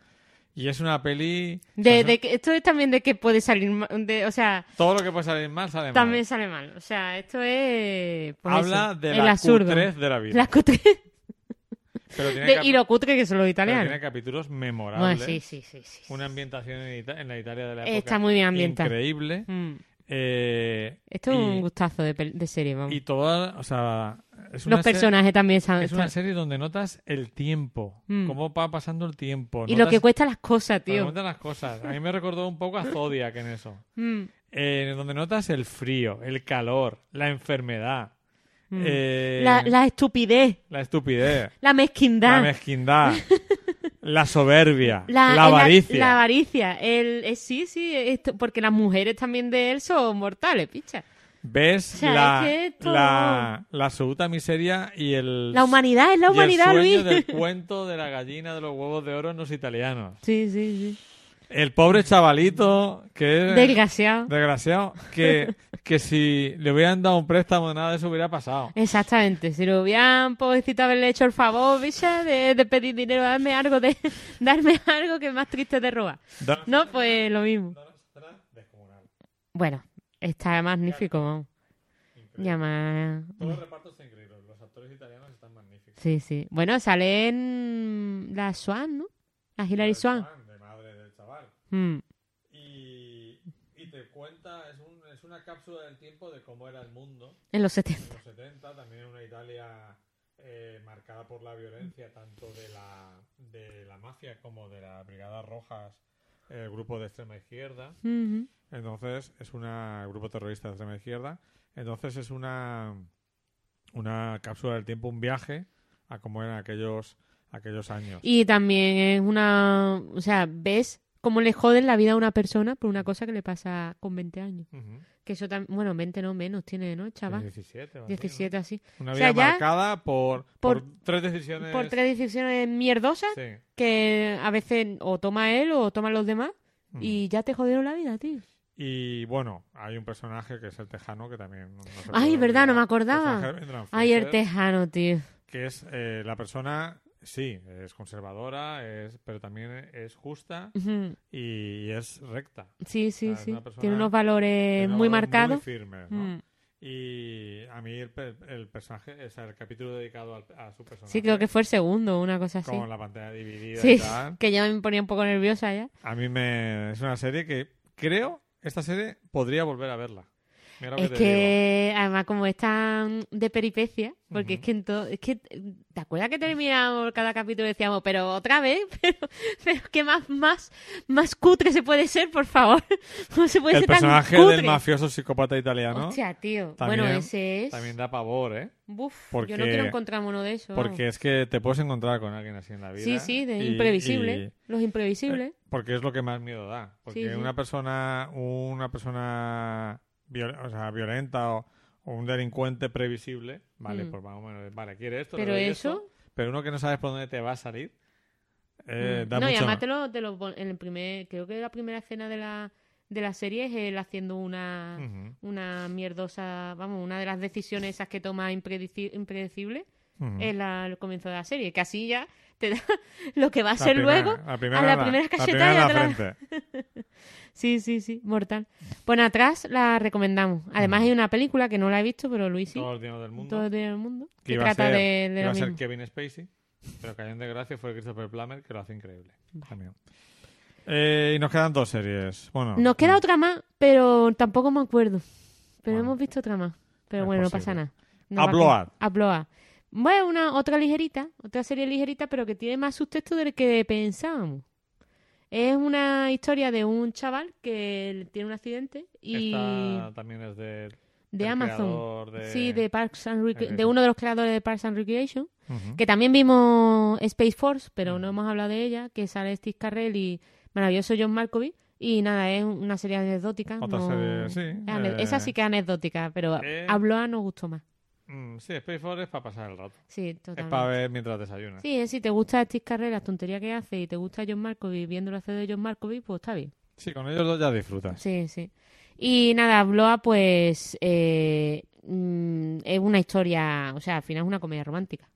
Y es una peli... De, de que, esto es también de que puede salir ma- de, o sea, Todo lo que puede salir mal sale mal. también sale mal. O sea, esto es pues Habla eso, de la cutrez de la vida. La cutre- Pero tiene, de- y lo cutre que son los pero italianos. tiene capítulos memorables. Bueno, sí, sí, sí, sí. Una ambientación en, Ita- en la Italia de la época Está muy bien ambientada. increíble. Mm. Eh, Esto es un gustazo de, serie, vamos. Y toda, o sea, es una Los personajes también están... Es una serie donde notas el tiempo, Mm. cómo va pasando el tiempo. y lo que cuesta las cosas, tío. las cosas. A mí me recordó un poco a Zodiac en eso. Mm, Eh, donde notas el frío, el calor, la enfermedad, mm. eh, la, la estupidez, la estupidez, la mezquindad. la mezquindad, la soberbia, La, avaricia. La, avaricia. El, eh, sí, sí, esto- porque las mujeres también de él son mortales, picha. ¿Ves O sea, la, es que esto- la, la absoluta miseria y el, La humanidad es la y el humanidad, sueño Luis. del cuento de la gallina de los huevos de oro en los italianos? Sí, sí, sí. El pobre chavalito que es Desgraciado. desgraciado que, que si le hubieran dado un préstamo nada de eso hubiera pasado. Exactamente. Si lo hubieran, pobrecito, haberle hecho el favor, bicha, de, de pedir dinero, darme algo, de darme algo que es más triste de robar. Da- No, pues lo mismo. Bueno, está magnífico, vamos. Ya más... Todo el reparto está increíble. Los actores italianos están magníficos. Sí, sí. Bueno, sale en la Swan, ¿no? La Hilary Swan. De chaval. Mm. Y, y te cuenta, es, un, es una cápsula del tiempo de cómo era el mundo En los 70. en los 70, también en una Italia eh, marcada por la violencia tanto de la, de la mafia como de las Brigadas Rojas, el grupo de extrema izquierda. Entonces es una el grupo terrorista de extrema izquierda. Entonces es una una cápsula del tiempo, un viaje a cómo eran aquellos aquellos años. Y también es una... O sea, ves cómo le joden la vida a una persona por una cosa que le pasa con 20 años. Que eso también... Bueno, 20 no menos tiene, ¿no, chaval? 17, o así, ¿no? 17 así. Una O vida sea, marcada por, por, por- tres decisiones. Por tres decisiones mierdosas Sí. que a veces o toma él o toman los demás y ya te jodieron la vida, tío. Y bueno, hay un personaje que es el tejano que también. no- Ay, verdad, no me acordaba. Ay, el tejano, tío. Que es eh, la persona, sí, es conservadora, es, pero también es justa y es recta. Sí, sí, O sea, es sí. Tiene unos valores muy marcados. Muy firmes, ¿no? Mm. Y a mí el, el personaje, o sea, el capítulo dedicado al- a su personaje. Sí, creo que fue el segundo, una cosa así. Con la pantalla dividida Sí, y tal. que ya me ponía un poco nerviosa ya. A mí me. Es una serie que creo. Esta serie podría volver a verla. Mira Es que, además, como es tan de peripecia, porque es que en todo. Es que, ¿te acuerdas que terminábamos cada capítulo y decíamos, pero otra vez? Pero, pero ¿qué más, más, más cutre se puede ser, por favor? ¿Cómo se puede. El ser tan personaje cutre? del mafioso psicópata italiano Hostia, tío. también- bueno, ese es. también da pavor, ¿eh? Buf, porque- yo no quiero encontrar uno de esos. Porque es que te puedes encontrar con alguien así en la vida. Sí, sí, de y- imprevisible. y- Los imprevisibles. eh, porque es lo que más miedo da. Porque Sí, sí. una persona, una persona viol- o sea, violenta o, o un delincuente previsible, vale, Mm. pues más o menos, vale, quiere esto, pero eso. esto, pero uno que no sabes por dónde te va a salir, eh, Mm. da no, y mucho además más. te lo, te lo pon- en el primer, creo que la primera escena de la, de la serie es él haciendo una, una mierdosa, vamos, una de las decisiones esas que toma impredeci- ujú. es la, el comienzo de la serie, que así ya te da lo que va a La ser primera- luego. la primera a la en primera la cachetada primera en ya la te la- frente. Sí, sí, sí, mortal. Bueno, atrás la recomendamos. Además hay una película que no la he visto, pero Luis sí, Todo el dinero del mundo. todo el dinero del mundo, que que iba trata a ser, de, de iba lo a ser mismo. Kevin Spacey, pero cayó en desgracia fue Christopher Plummer, que lo hace increíble. También. Eh, y nos quedan dos series. Bueno, Nos queda otra más, pero tampoco me acuerdo. Pero Bueno. hemos visto otra más. Pero bueno, no posible. pasa nada. No Upload. que- Upload. Bueno, una otra ligerita, otra serie ligerita, pero que tiene más subtexto del que pensábamos. Es una historia de un chaval que tiene un accidente y Esta también es de, Amazon. de... Sí, de Parks and Rec- de uno de los creadores de Parks and Recreation, que también vimos Space Force, pero no hemos hablado de ella, que sale Steve Carrell y maravilloso John Malkovich. Y nada, es una serie anecdótica. Otra no- serie, sí, es eh, Esa sí que es anecdótica, pero eh, Upload nos gustó más. Mm, sí, Space Force es para pasar el rato. Sí, Es para ver mientras desayunas. Sí, es si te gusta Steve Carrera, la tontería que hace, y te gusta John Markovic viéndolo hacer de John Markovic, pues está bien. Sí, con ellos dos ya disfrutas. Sí, sí. Y nada, Bloa, pues eh, mm, es una historia, o sea, al final es una comedia romántica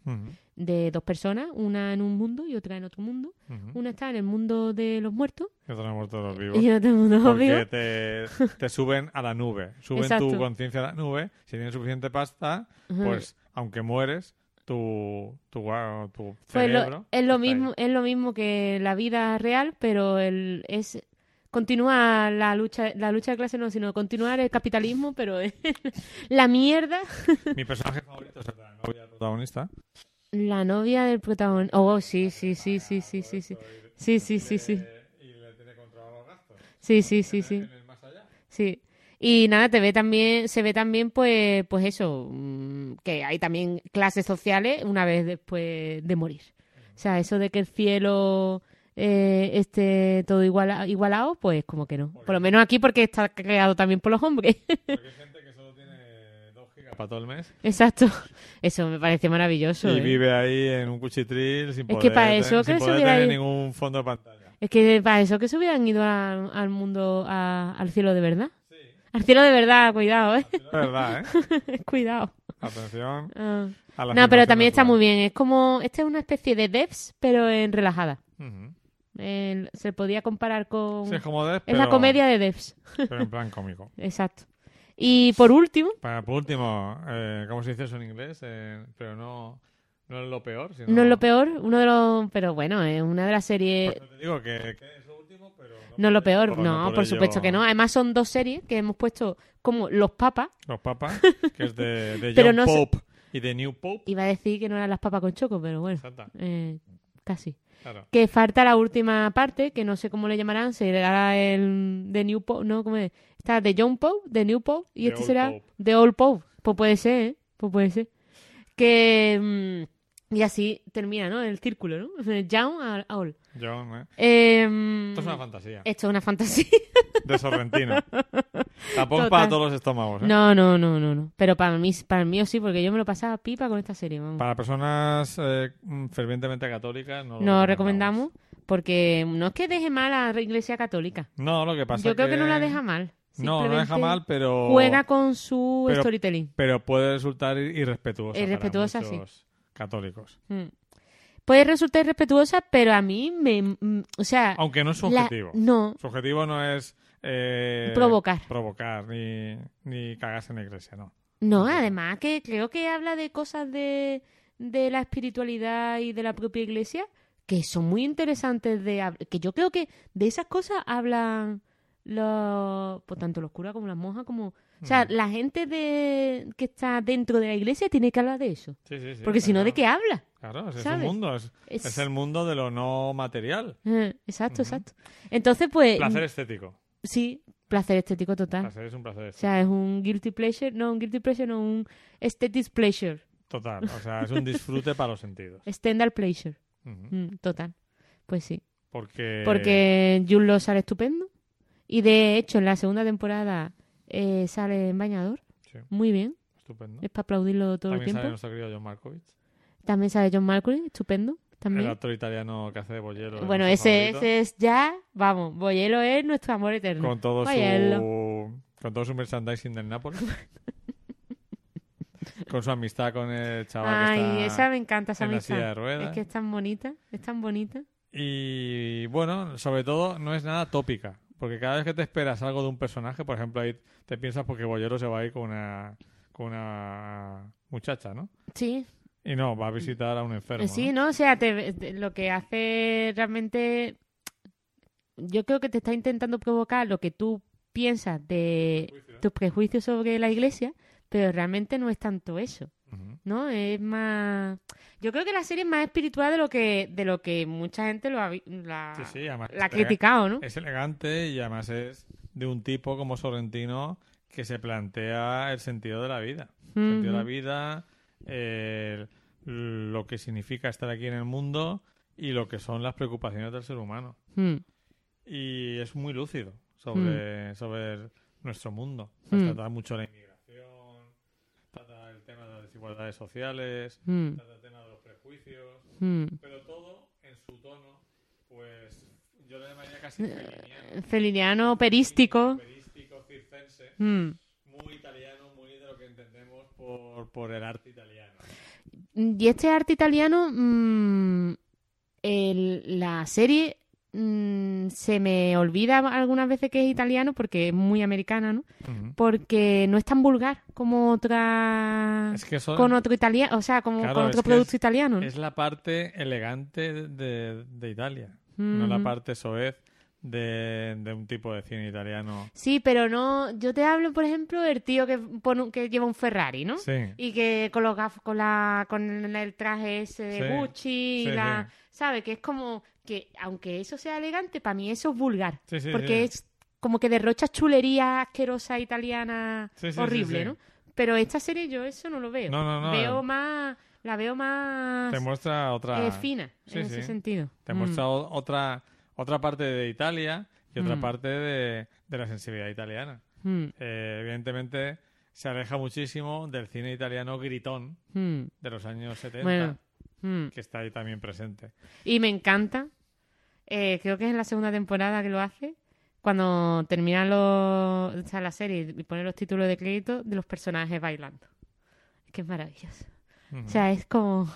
de dos personas, una en un mundo y otra en otro mundo. Una está en el mundo de los muertos Que tenemos todos los vivos. y en otro mundo de los Porque vivos. te, te suben a la nube. Suben Exacto. tu conciencia a la nube. Si tienes suficiente pasta, pues aunque mueres, tu, tu, tu Pues lo- cerebro. es lo ahí. mismo, es lo mismo que la vida real, pero el, es continúa la lucha, la lucha de clase no, sino continuar el capitalismo, pero la mierda. Mi personaje favorito es la novia del protagonista. La novia del protagonista. Oh, sí, sí, sí, sí, sí, sí, sí. Sí, sí, sí, sí. Y le tiene controlado los gastos. Sí, sí, sí, sí. Sí. Y nada, te ve también, se ve también, pues, pues eso, mm, que hay también clases sociales una vez después de morir. O sea, eso de que el cielo eh, esté todo iguala- igualado, pues como que no. Por lo menos aquí porque está creado también por los hombres. Porque hay gente que solo tiene 2 gigas para todo el mes. Exacto. Eso me parece maravilloso. Y ¿eh? vive ahí en un cuchitril sin Es poder, que para eso sin que poder tener ningún fondo de pantalla. Es que para eso que se hubieran ido a- al mundo, a- al cielo de verdad. Al cielo de verdad, cuidado, ¿eh? Es verdad, ¿eh? cuidado. Atención Ah. a No, pero también está muy bien. Es como, esta es una especie de devs, pero en relajada. Ujú. El- se podía comparar con... Sí, es como es la pero- comedia de devs. Pero en plan cómico. Exacto. Y por último, Para, por último, eh, ¿cómo se dice eso en inglés? Eh, pero no, no es lo peor. Sino... no es lo peor, uno de los... Pero bueno, es una de las series... Por eso te digo que, que es lo último, pero no, es lo peor, por- no, por por ello- supuesto que no. Además son dos series que hemos puesto como Los Papas. Los papas, que es de, de Pero John no sé- Pope y de New Pope. Iba a decir que no eran las papas con choco, pero bueno, Exacto, eh, casi. Claro. Que falta la última parte, que no sé cómo le llamarán, será el de New Pope, ¿no? ¿Cómo es? Está de John Pope, de New Pope, y The este será Pope. de Old Pope. Pues puede ser, ¿eh? Pues puede ser. Que... mm, y así termina, ¿no? El círculo, ¿no? Young a a Old. John, ¿eh? Eh, Esto es una fantasía. esto es una fantasía. De Sorrentino. Total. para todos los estómagos. ¿eh? No, no, no, no, no. Pero para mí, para el mío sí, porque yo me lo pasaba pipa con esta serie. vamos. Para personas eh, mm, fervientemente católicas, no lo No recomendamos porque no es que deje mal a la Iglesia Católica. No, lo que pasa Yo creo que que no la deja mal. No, no la deja mal, pero... Juega con su pero- storytelling. Pero puede resultar irrespetuosa Irrespetuosa, muchos católicos. Mm. Puede resultar irrespetuosa, pero a mí me... mm, O sea... Aunque no es su la- objetivo. no, Su objetivo no es... eh, Provocar. Provocar, ni, ni cagarse en la iglesia, no. no, además que creo que habla de cosas de, de la espiritualidad y de la propia iglesia que son muy interesantes de que yo creo que de esas cosas hablan los pues tanto los curas como las monjas como o sea la gente de que está dentro de la iglesia tiene que hablar de eso Sí, sí, sí, porque si no de qué habla Claro, es ¿sabes? un mundo. Es, Es- es el mundo de lo no material. Eh, exacto exacto entonces pues Placer estético. sí placer estético total Placer es un placer o estético. sea es un guilty pleasure no un guilty pleasure no un aesthetic pleasure Total. O sea, es un disfrute para los sentidos. standard pleasure. Mm, total pues sí Porque... Porque Jules Law sale estupendo. Y de hecho, en la segunda temporada eh, sale en bañador. Sí, Muy bien. estupendo. Es para aplaudirlo todo También el sale tiempo. nuestro querido John Malkovich. También sale John Malkovich, estupendo. El También. actor italiano que hace de es Bueno, ese, ese es ya, vamos, Boyelo es nuestro amor eterno. Con todo Boyelo. su... Con todo su merchandising del Nápoles. con su amistad con el chaval Ay, que está... esa me encanta, esa en la amistad. silla de ruedas. Es que es tan bonita, es tan bonita. Y bueno, sobre todo no es nada tópica. Porque cada vez que te esperas algo de un personaje, por ejemplo, ahí te piensas porque Bollero se va a ir con una, con una muchacha, ¿no? Sí, Y no, va a visitar a un enfermo. Sí, ¿no? ¿no? O sea, te- te- lo que hace realmente... Yo creo que te está intentando provocar lo que tú piensas de tus prejuicios sobre la iglesia, pero realmente no es tanto eso, ¿no? Es más... Yo creo que la serie es más espiritual de lo que de lo que mucha gente lo ha, la, Sí, sí, además la ha criticado, ¿no? Es elegante y además es de un tipo como Sorrentino que se plantea el sentido de la vida. El sentido de la vida, el- lo que significa estar aquí en el mundo y lo que son las preocupaciones del ser humano. Mm. y es muy lúcido sobre, sobre el- nuestro mundo. Mm. Trata mucho la inmigración, trata el tema de la desigualdades sociales, Mm, trata el tema de los prejuicios, mm. pero todo en su tono, pues yo le llamaría casi feliniano, Feliniano, perístico. operístico, circense, Mm. muy italiano, muy de lo que entendemos por, por el arte italiano. Y este arte italiano, mm, el- la serie mm, se me olvida algunas veces que es italiano porque es muy americana, ¿no? Porque no es tan vulgar como otra... Es que son- con otro italiano, o sea, como Claro, con otro producto es- italiano. ¿no? Es la parte elegante de, de Italia, no la Ujú. parte soez de, de un tipo de cine italiano. Sí, pero no. Yo te hablo, por ejemplo, del tío que, pone, que lleva un Ferrari, ¿no? Sí. Y que con los gaf- con la con el traje ese de Sí, Gucci y sí, la, sí. ¿sabe? Que es como que aunque eso sea elegante, para mí eso es vulgar, Sí, sí, porque es como que derrocha chulería asquerosa italiana horrible. ¿no? Pero esta serie yo eso no lo veo. No, no, no, Veo eh. más la veo más Te muestra otra. eh, fina en ese sentido. Te Mm. muestra o- otra, otra parte de Italia y otra Mm. parte de, de la sensibilidad italiana. Mm, Eh, evidentemente se aleja muchísimo del cine italiano gritón mm. de los años 70, Bueno. mm. que está ahí también presente. Y me encanta, eh, creo que es en la segunda temporada que lo hace, cuando termina los, o sea, la serie y pone los títulos de crédito de los personajes bailando. Es que es maravilloso. O sea, es como...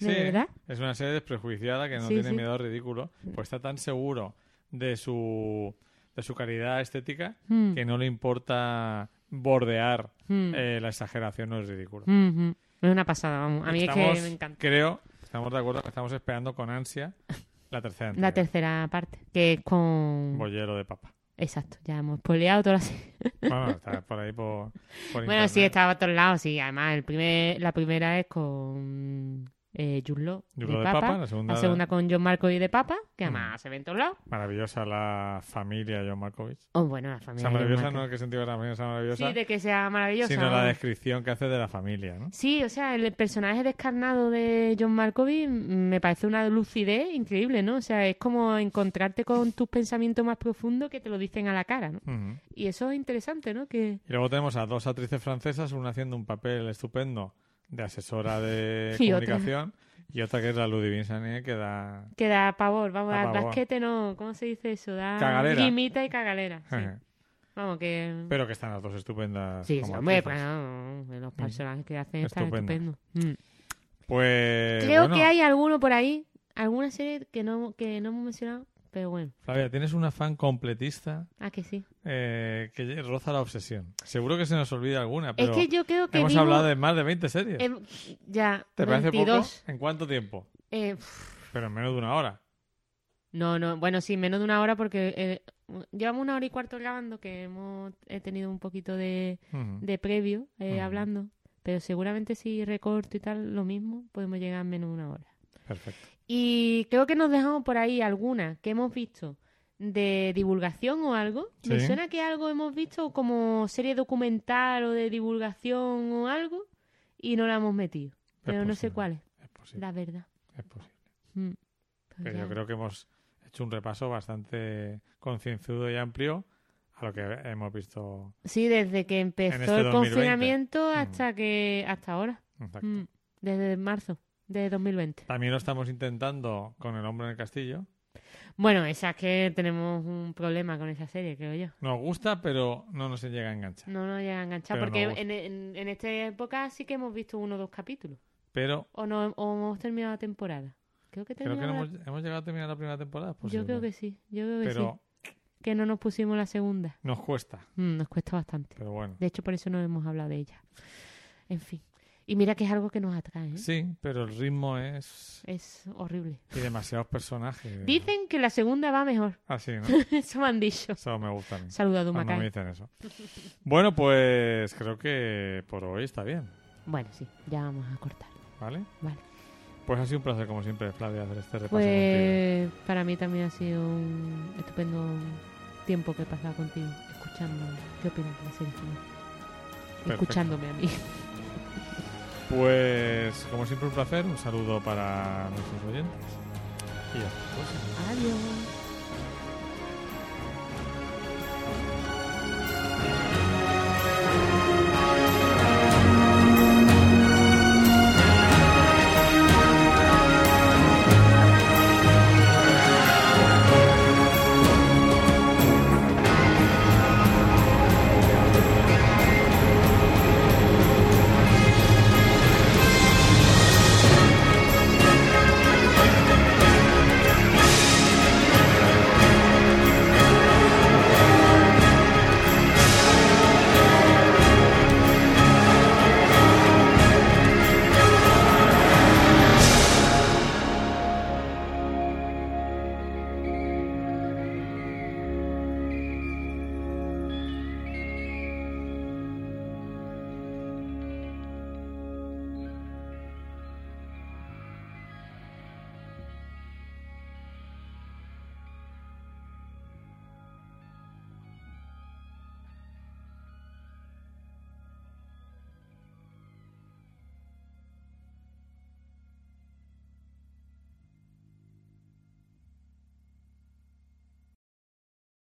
¿De Sí, verdad? Es una serie desprejuiciada que no Sí, tiene sí. miedo al ridículo, pues está tan seguro de su, de su calidad estética Mm, que no le importa bordear mm, eh, la exageración o el ridículo. mm. Es una pasada, vamos. A mí Estamos, es que me encanta. Creo, estamos de acuerdo que estamos esperando con ansia la tercera La tercera parte, que es con... Bollero de papa. Exacto, ya hemos spoileado toda la serie. Bueno, está por ahí por, por Bueno, sí, estaba a todos lados, sí. Además, el primer, la primera es con eh, de Papa. Papa, la segunda- La segunda con John Marco y de Papa, que Mm. además se ve en todos lados. Maravillosa la familia John Malkovich. Oh, bueno, la O familia. sea, de John maravillosa no en qué sentido la familia sea maravillosa, Sí, de que sea maravillosa. sino la descripción que hace de la familia, ¿no? Sí, o sea, el personaje descarnado de John Malkovich mm, me parece una lucidez increíble, ¿no? O sea, es como encontrarte con tus pensamientos más profundos que te lo dicen a la cara, ¿no? Y eso es interesante, ¿no? Que... Y luego tenemos a dos actrices francesas, una haciendo un papel estupendo de asesora de Y otra. comunicación y otra que es la Ludivine Sané que da... Que da pavor, vamos, Da basquete no, ¿cómo se dice eso? Da Cagalera. guimita y cagalera, sí. Vamos, que... Pero que están las dos estupendas. Sí, como hombre, bueno, los personajes que hacen están Estupendo. estupendos. Mm. Pues Creo bueno, que hay alguno por ahí, alguna serie que no, que no hemos mencionado, pero bueno, Flavia, tienes una fan completista ah, que sí. eh, que roza la obsesión. Seguro que se nos olvida alguna, pero es que yo creo que hemos vivo- hablado de más de 20 series. em, ya, ¿Te parece 22. poco? ¿En cuánto tiempo? Eh, Pero en menos de una hora. no, no, bueno, sí, menos de una hora porque eh, llevamos una hora y cuarto grabando que hemos he tenido un poquito de, de previo eh, hablando, pero seguramente si recorto y tal, lo mismo, podemos llegar a menos de una hora. Perfecto. Y creo que nos dejamos por ahí alguna que hemos visto de divulgación o algo. Me Sí. suena que algo hemos visto como serie documental o de divulgación o algo y no la hemos metido. Pero no sé posible. cuál es, Es posible. la verdad. Es posible. Mm. Pues Pero yo creo que hemos hecho un repaso bastante concienzudo y amplio a lo que hemos visto. Sí, desde que empezó este el 2020. confinamiento Mm. hasta que hasta ahora. Exacto. Mm. Desde marzo de 2020. También lo estamos intentando con El hombre en el castillo. Bueno, esa es que tenemos un problema con esa serie, creo yo. Nos gusta, pero no nos llega a enganchar. No nos llega a enganchar Pero porque en, en, en esta época sí que hemos visto uno o dos capítulos. Pero O no o hemos terminado la temporada. Creo que creo que no terminamos hemos, hemos llegado a terminar la primera temporada. es Yo posible. creo que sí, yo creo que Pero sí. Que no nos pusimos la segunda. nos cuesta. Mm, nos cuesta bastante. Pero bueno. De hecho, por eso no hemos hablado de ella. En fin. Y mira que es algo que nos atrae, ¿eh? Sí, pero el ritmo es. Es horrible. Y demasiados personajes. Dicen que la segunda va mejor. Así, ¿no? eso me han dicho. Eso me gusta. Saluda a Cuando me dicen eso. Bueno, pues creo que por hoy está bien. Bueno, sí, ya vamos a cortar. ¿Vale? Vale. Pues ha sido un placer, como siempre, Flavia, hacer este repaso contigo. Pues para mí también ha sido un estupendo tiempo que he pasado contigo, escuchando qué opinas de la serie final. Escuchándome a mí. Pues, como siempre, un placer. Un saludo para nuestros oyentes. Y hasta la. Adiós.